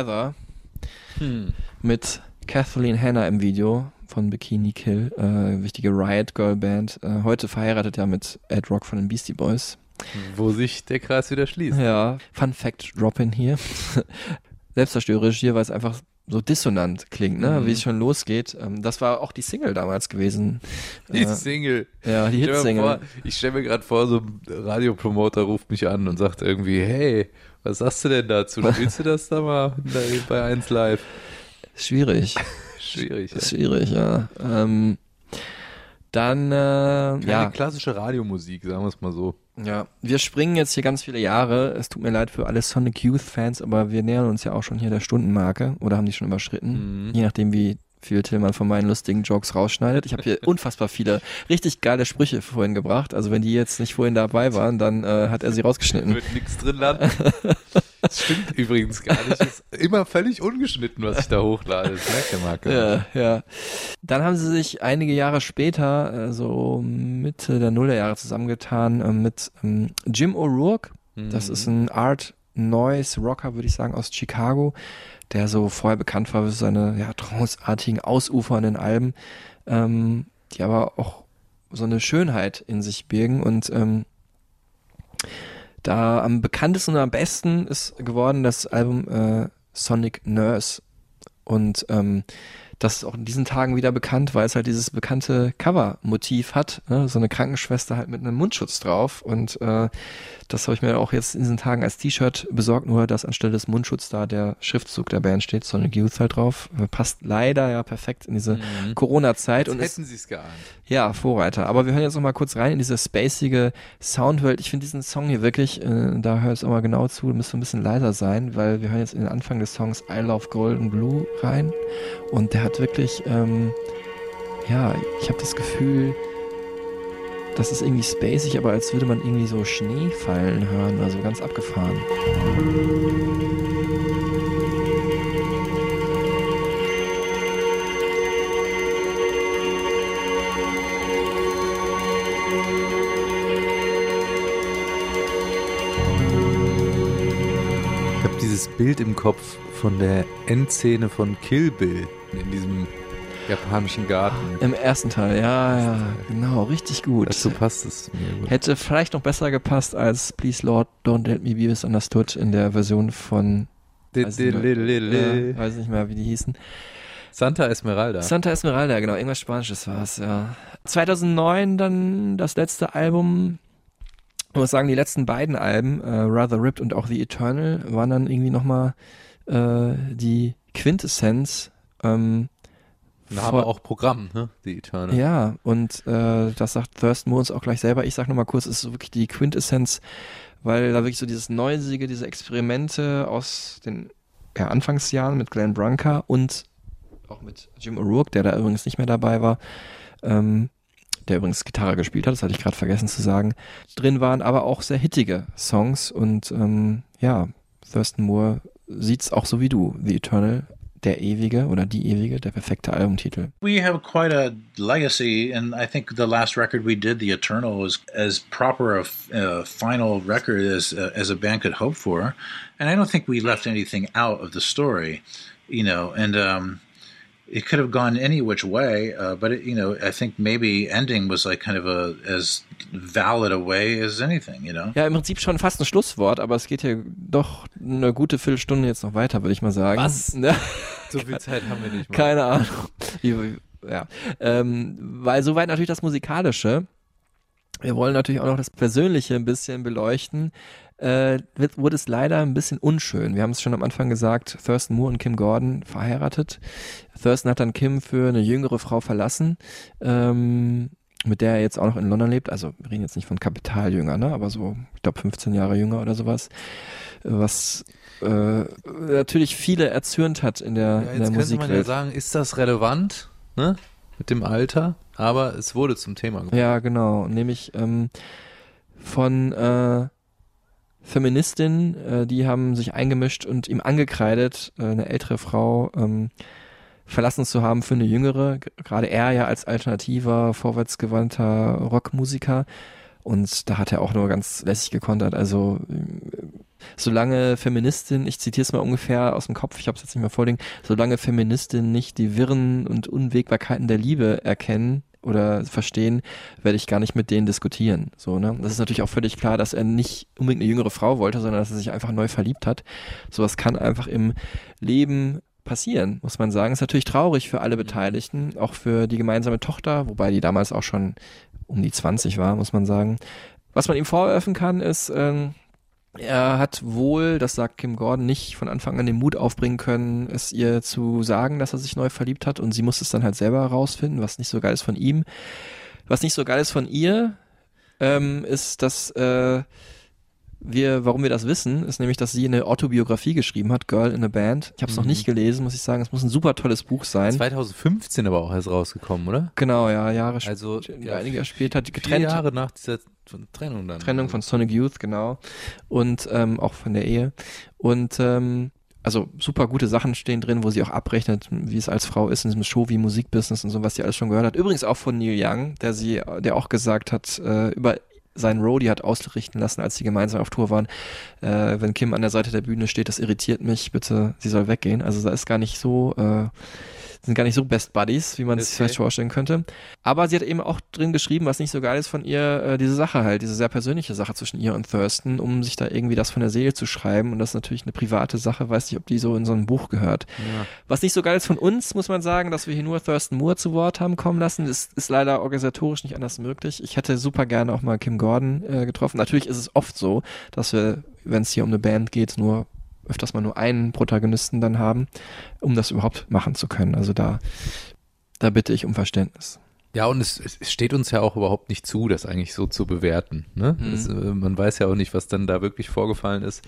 The Heather mit Kathleen Hanna im Video von Bikini Kill, äh, wichtige Riot Girl Band. Äh, heute verheiratet ja mit Ed Rock von den Beastie Boys. Wo sich der Kreis wieder schließt. Ja, Fun Fact Drop-in hier. Selbstzerstörerisch hier, weil es einfach so dissonant klingt, ne? Mhm. wie es schon losgeht. Ähm, das war auch die Single damals gewesen. Die Äh, Single. Ja, die Hitsingle. Ich stelle mir gerade vor, so ein Radiopromoter ruft mich an und sagt irgendwie, hey, was sagst du denn dazu? Spielst du das da mal bei 1 Live? Schwierig. Schwierig. Ja. Schwierig, ja. Ähm, dann, äh, Keine ja. klassische Radiomusik, sagen wir es mal so. Ja, wir springen jetzt hier ganz viele Jahre. Es tut mir leid für alle Sonic Youth Fans, aber wir nähern uns ja auch schon hier der Stundenmarke oder haben die schon überschritten. Mhm. Je nachdem, wie viel Tillmann von meinen lustigen Jokes rausschneidet. Ich habe hier unfassbar viele richtig geile Sprüche vorhin gebracht. Also wenn die jetzt nicht vorhin dabei waren, dann äh, hat er sie rausgeschnitten. Wird nichts drin landen. Das stimmt übrigens gar nicht. Das ist immer völlig ungeschnitten, was ich da hochlade. Das merkt der Marke. Ja, ja. Dann haben sie sich einige Jahre später, äh, so Mitte der Nullerjahre zusammengetan äh, mit ähm, Jim O'Rourke. Das ist ein Art Noise Rocker, würde ich sagen, aus Chicago, der so vorher bekannt war für seine ja, tranceartigen, ausufernden Alben, ähm, die aber auch so eine Schönheit in sich birgen und ähm, da am bekanntesten und am besten ist geworden das Album äh, Sonic Nurse. Und ähm, das ist auch in diesen Tagen wieder bekannt, weil es halt dieses bekannte Cover-Motiv hat. Ne? So eine Krankenschwester halt mit einem Mundschutz drauf. Und äh, das habe ich mir auch jetzt in diesen Tagen als T-Shirt besorgt, nur dass anstelle des Mundschutzes da der Schriftzug der Band steht, Sonic Youth halt drauf. Äh, Passt leider ja perfekt in diese Mhm. Corona-Zeit. Und hätten sie es geahnt. ja, Vorreiter. Aber wir hören jetzt noch mal kurz rein in diese spacige Soundwelt. Ich finde diesen Song hier wirklich, äh, da hört es auch mal genau zu, müsste ein bisschen leiser sein, weil wir hören jetzt in den Anfang des Songs I Love Golden Blue rein. Und der hat wirklich, ähm, ja, ich habe das Gefühl, das ist irgendwie spacig, aber als würde man irgendwie so Schnee fallen hören, also ganz abgefahren. Bild im Kopf von der Endszene von Kill Bill in diesem japanischen Garten. Im ersten Teil, ja, ja, genau, richtig gut. Dazu passt es mir gut. Hätte vielleicht noch besser gepasst als Please Lord, Don't Let Me Be Misunderstood in der Version von weiß nicht mehr, ja, weiß nicht mehr, wie die hießen. Santa Esmeralda. Santa Esmeralda, genau, irgendwas Spanisches war es, ja. 2009 dann das letzte Album, ich muss sagen, die letzten beiden Alben, äh, Rather Ripped und auch The Eternal, waren dann irgendwie nochmal äh, die Quintessenz. Ähm, Da haben wir auch Programm, ne? Die Eternal. ja, und äh, das sagt Thurston Moore uns auch gleich selber. Ich sag nochmal kurz, es ist so wirklich die Quintessenz, weil da wirklich so dieses Neusige, diese Experimente aus den ja, Anfangsjahren mit Glenn Branca und auch mit Jim O'Rourke, der da übrigens nicht mehr dabei war, ähm, der übrigens Gitarre gespielt hat, das hatte ich gerade vergessen zu sagen, drin waren, aber auch sehr hittige Songs und ähm, ja, Thurston Moore sieht's auch so wie du, The Eternal, der ewige oder die ewige, der perfekte Albumtitel. We have quite a legacy, and I think the last record we did, The Eternal, was as proper a, a final record as uh, as a band could hope for, and I don't think we left anything out of the story, you know, and um, it could have gone any which way, uh, but it, you know, I think maybe ending was like kind of a as valid a way as anything, you know. Ja, im Prinzip schon fast ein Schlusswort, aber es geht hier doch eine gute Viertelstunde jetzt noch weiter, würde ich mal sagen. Was? Ne? So viel Zeit haben wir nicht mal. Keine Ahnung. Ja, ähm, weil soweit natürlich das Musikalische. wir wollen natürlich auch noch das Persönliche ein bisschen beleuchten. Äh, wird, wurde es leider ein bisschen unschön. Wir haben es schon am Anfang gesagt, Thurston Moore und Kim Gordon verheiratet. Thurston hat dann Kim für eine jüngere Frau verlassen, ähm, mit der er jetzt auch noch in London lebt. Also wir reden jetzt nicht von Kapitaljünger, ne? aber so, ich glaube 15 Jahre jünger oder sowas. Was äh, natürlich viele erzürnt hat in der, Ja, in der jetzt könnte man ja sagen, ist das relevant, ne? Mit dem Alter? Aber es wurde zum Thema gemacht. Ja, genau. Nämlich ähm, von äh, Feministinnen, äh, die haben sich eingemischt und ihm angekreidet, äh, eine ältere Frau ähm, verlassen zu haben für eine jüngere. Gerade er ja als alternativer, vorwärtsgewandter Rockmusiker. Und da hat er auch nur ganz lässig gekontert. Also äh, solange Feministin, ich zitiere es mal ungefähr aus dem Kopf, ich habe es jetzt nicht mehr vorliegen, solange Feministinnen nicht die Wirren und Unwägbarkeiten der Liebe erkennen oder verstehen, werde ich gar nicht mit denen diskutieren. So, ne? Das ist natürlich auch völlig klar, dass er nicht unbedingt eine jüngere Frau wollte, sondern dass er sich einfach neu verliebt hat. Sowas kann einfach im Leben passieren, muss man sagen. Ist natürlich traurig für alle Beteiligten, auch für die gemeinsame Tochter, wobei die damals auch schon um die 20 war, muss man sagen. Was man ihm vorwerfen kann, ist, ähm, er hat wohl, das sagt Kim Gordon, nicht von Anfang an den Mut aufbringen können, es ihr zu sagen, dass er sich neu verliebt hat und sie muss es dann halt selber herausfinden, was nicht so geil ist von ihm. Was nicht so geil ist von ihr, ähm, ist, dass äh, wir, warum wir das wissen, ist nämlich, dass sie eine Autobiografie geschrieben hat, Girl in a Band. Ich habe es noch Mhm. nicht gelesen, muss ich sagen. Es muss ein super tolles Buch sein. 2015 aber auch erst rausgekommen, oder? Genau, ja, Jahre sp- Also ja, einige Jahre später, getrennt. Jahre nach dieser Trennung dann. Trennung von Sonic Youth, genau. Und ähm, auch von der Ehe. Und ähm, also super gute Sachen stehen drin, wo sie auch abrechnet, wie es als Frau ist in diesem Show wie Musikbusiness und so, was sie alles schon gehört hat. Übrigens auch von Neil Young, der sie, der auch gesagt hat, äh, über seinen Roadie hat ausrichten lassen, als sie gemeinsam auf Tour waren, äh, wenn Kim an der Seite der Bühne steht, das irritiert mich, bitte, sie soll weggehen. Also da ist gar nicht so, äh, sind gar nicht so Best Buddies, wie man es sich Okay. vielleicht vorstellen könnte. Aber sie hat eben auch drin geschrieben, was nicht so geil ist von ihr, äh, diese Sache halt, diese sehr persönliche Sache zwischen ihr und Thurston, um sich da irgendwie das von der Seele zu schreiben. Und das ist natürlich eine private Sache, weiß nicht, ob die so in so ein Buch gehört. Ja. Was nicht so geil ist von uns, muss man sagen, dass wir hier nur Thurston Moore zu Wort haben kommen lassen, ist, ist leider organisatorisch nicht anders möglich. Ich hätte super gerne auch mal Kim Gordon äh, getroffen. Natürlich ist es oft so, dass wir, wenn es hier um eine Band geht, nur öfters mal nur einen Protagonisten dann haben, um das überhaupt machen zu können. Also da, da bitte ich um Verständnis. Ja, und es, es steht uns ja auch überhaupt nicht zu, das eigentlich so zu bewerten. Ne? Mhm. Es, äh, man weiß ja auch nicht, was dann da wirklich vorgefallen ist.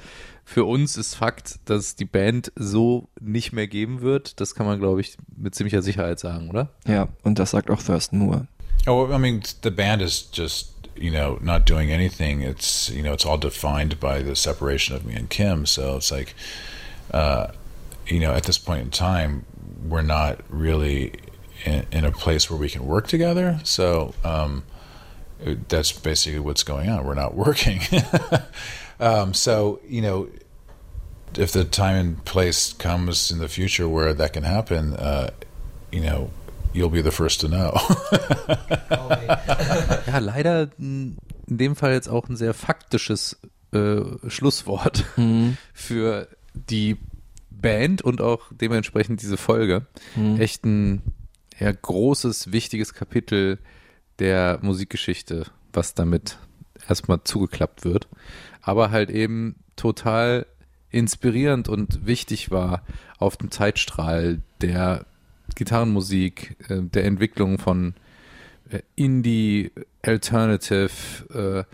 Für uns ist Fakt, dass es die Band so nicht mehr geben wird. Das kann man, glaube ich, mit ziemlicher Sicherheit sagen, oder? Ja, und das sagt auch Thurston Moore. Oh, I mean, the band is just you know not doing anything. It's you know it's all defined by the separation of me and Kim. So it's like, uh, you know, at this point in time, we're not really in, in a place where we can work together. So um, that's basically what's going on. We're not working. um, so you know, if the time and place comes in the future where that can happen, uh, you know, you'll be the first to know. Ja, leider in dem Fall jetzt auch ein sehr faktisches äh, Schlusswort Mhm. für die Band und auch dementsprechend diese Folge. Mhm. Echt ein ja, großes, wichtiges Kapitel der Musikgeschichte, was damit erstmal zugeklappt wird. Aber halt eben total inspirierend und wichtig war auf dem Zeitstrahl der Gitarrenmusik, äh, der Entwicklung von äh, Indie, Alternative, äh,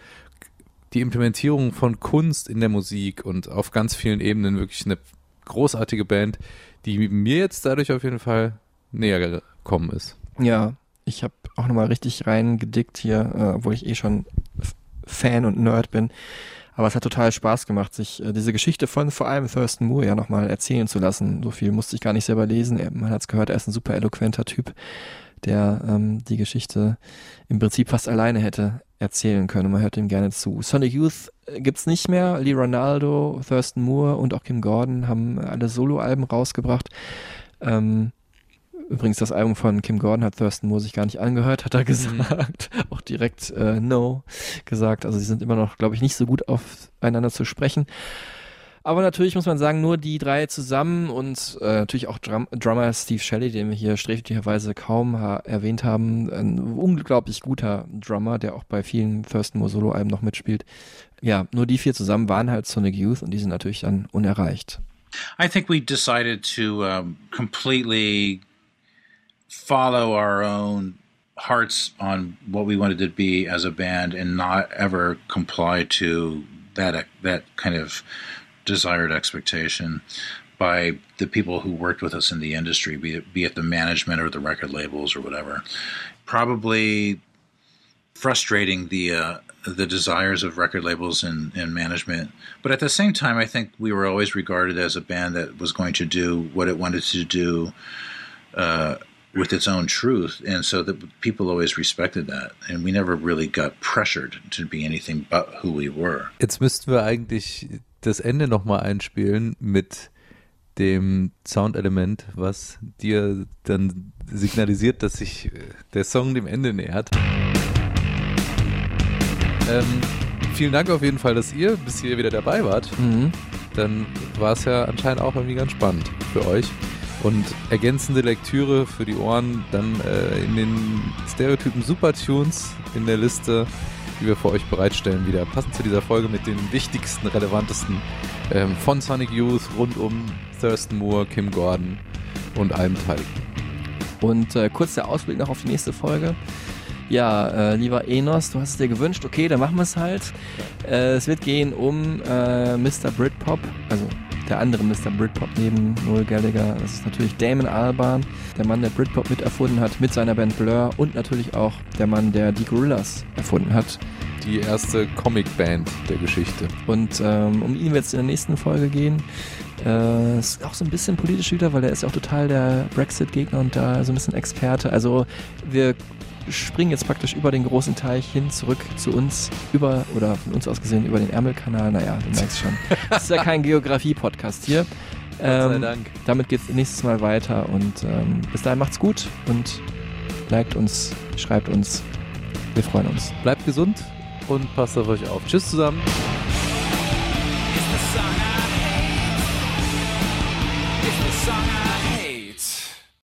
die Implementierung von Kunst in der Musik und auf ganz vielen Ebenen wirklich eine großartige Band, die mir jetzt dadurch auf jeden Fall näher gekommen ist. Ja, ich habe auch nochmal richtig reingedickt hier, äh, obwohl ich eh schon Fan und Nerd bin. Aber es hat total Spaß gemacht, sich äh, diese Geschichte von vor allem Thurston Moore ja nochmal erzählen zu lassen. So viel musste ich gar nicht selber lesen. Er, man hat es gehört, er ist ein super eloquenter Typ, der ähm, die Geschichte im Prinzip fast alleine hätte erzählen können. Man hört ihm gerne zu. Sonic Youth äh, gibt's nicht mehr. Lee Ronaldo, Thurston Moore und auch Kim Gordon haben alle Soloalben rausgebracht. Ähm, Übrigens, das Album von Kim Gordon hat Thurston Moore sich gar nicht angehört, hat er gesagt. Auch direkt äh, No gesagt. Also sie sind immer noch, glaube ich, nicht so gut aufeinander zu sprechen. Aber natürlich muss man sagen, nur die drei zusammen und äh, natürlich auch Drum Drummer Steve Shelley, den wir hier sträflicherweise kaum ha erwähnt haben, ein unglaublich guter Drummer, der auch bei vielen First Mo Solo-Alben noch mitspielt. Ja, nur die vier zusammen waren halt Sonic Youth und die sind natürlich dann unerreicht. I think we decided to um, completely follow our own hearts on what we wanted to be as a band and not ever comply to that that kind of desired expectation by the people who worked with us in the industry, be it, be it the management or the record labels or whatever. Probably frustrating the uh, the desires of record labels and, and management. But at the same time, I think we were always regarded as a band that was going to do what it wanted to do uh, with its own truth, and so that people always respected that, and we never really got pressured to be anything but who we were. Jetzt müssten wir eigentlich das Ende nochmal einspielen mit dem Soundelement, was dir dann signalisiert, dass sich äh, der Song dem Ende nähert. Ähm, vielen Dank auf jeden Fall, dass ihr bis hier wieder dabei wart. Mhm. Dann war es ja anscheinend auch irgendwie ganz spannend für euch. Und ergänzende Lektüre für die Ohren dann äh, in den Stereotypen Supertunes in der Liste, die wir für euch bereitstellen, wieder passend zu dieser Folge mit den wichtigsten, relevantesten ähm, von Sonic Youth rund um Thurston Moore, Kim Gordon und allem Beteiligten. Und äh, kurz der Ausblick noch auf die nächste Folge. Ja, äh, lieber Enos, du hast es dir gewünscht, okay, dann machen wir es halt. Äh, es wird gehen um äh, Mr. Britpop, also der andere Mr. Britpop neben Noel Gallagher. Das ist natürlich Damon Albarn, der Mann, der Britpop mit erfunden hat, mit seiner Band Blur und natürlich auch der Mann, der die Gorillas erfunden hat. Die erste Comicband der Geschichte. Und ähm, um ihn wird es in der nächsten Folge gehen. Äh, ist auch so ein bisschen politisch wieder, weil er ist ja auch total der Brexit-Gegner und da so ein bisschen Experte. Also wir springen jetzt praktisch über den großen Teich hin zurück zu uns, über, oder von uns aus gesehen, über den Ärmelkanal. Naja, du merkst schon. Das ist ja kein Geografie-Podcast hier. sei Ähm, Dank. Damit geht es nächstes Mal weiter und ähm, bis dahin macht's gut und liked uns, schreibt uns. Wir freuen uns. Bleibt gesund und passt auf euch auf. Tschüss zusammen. Song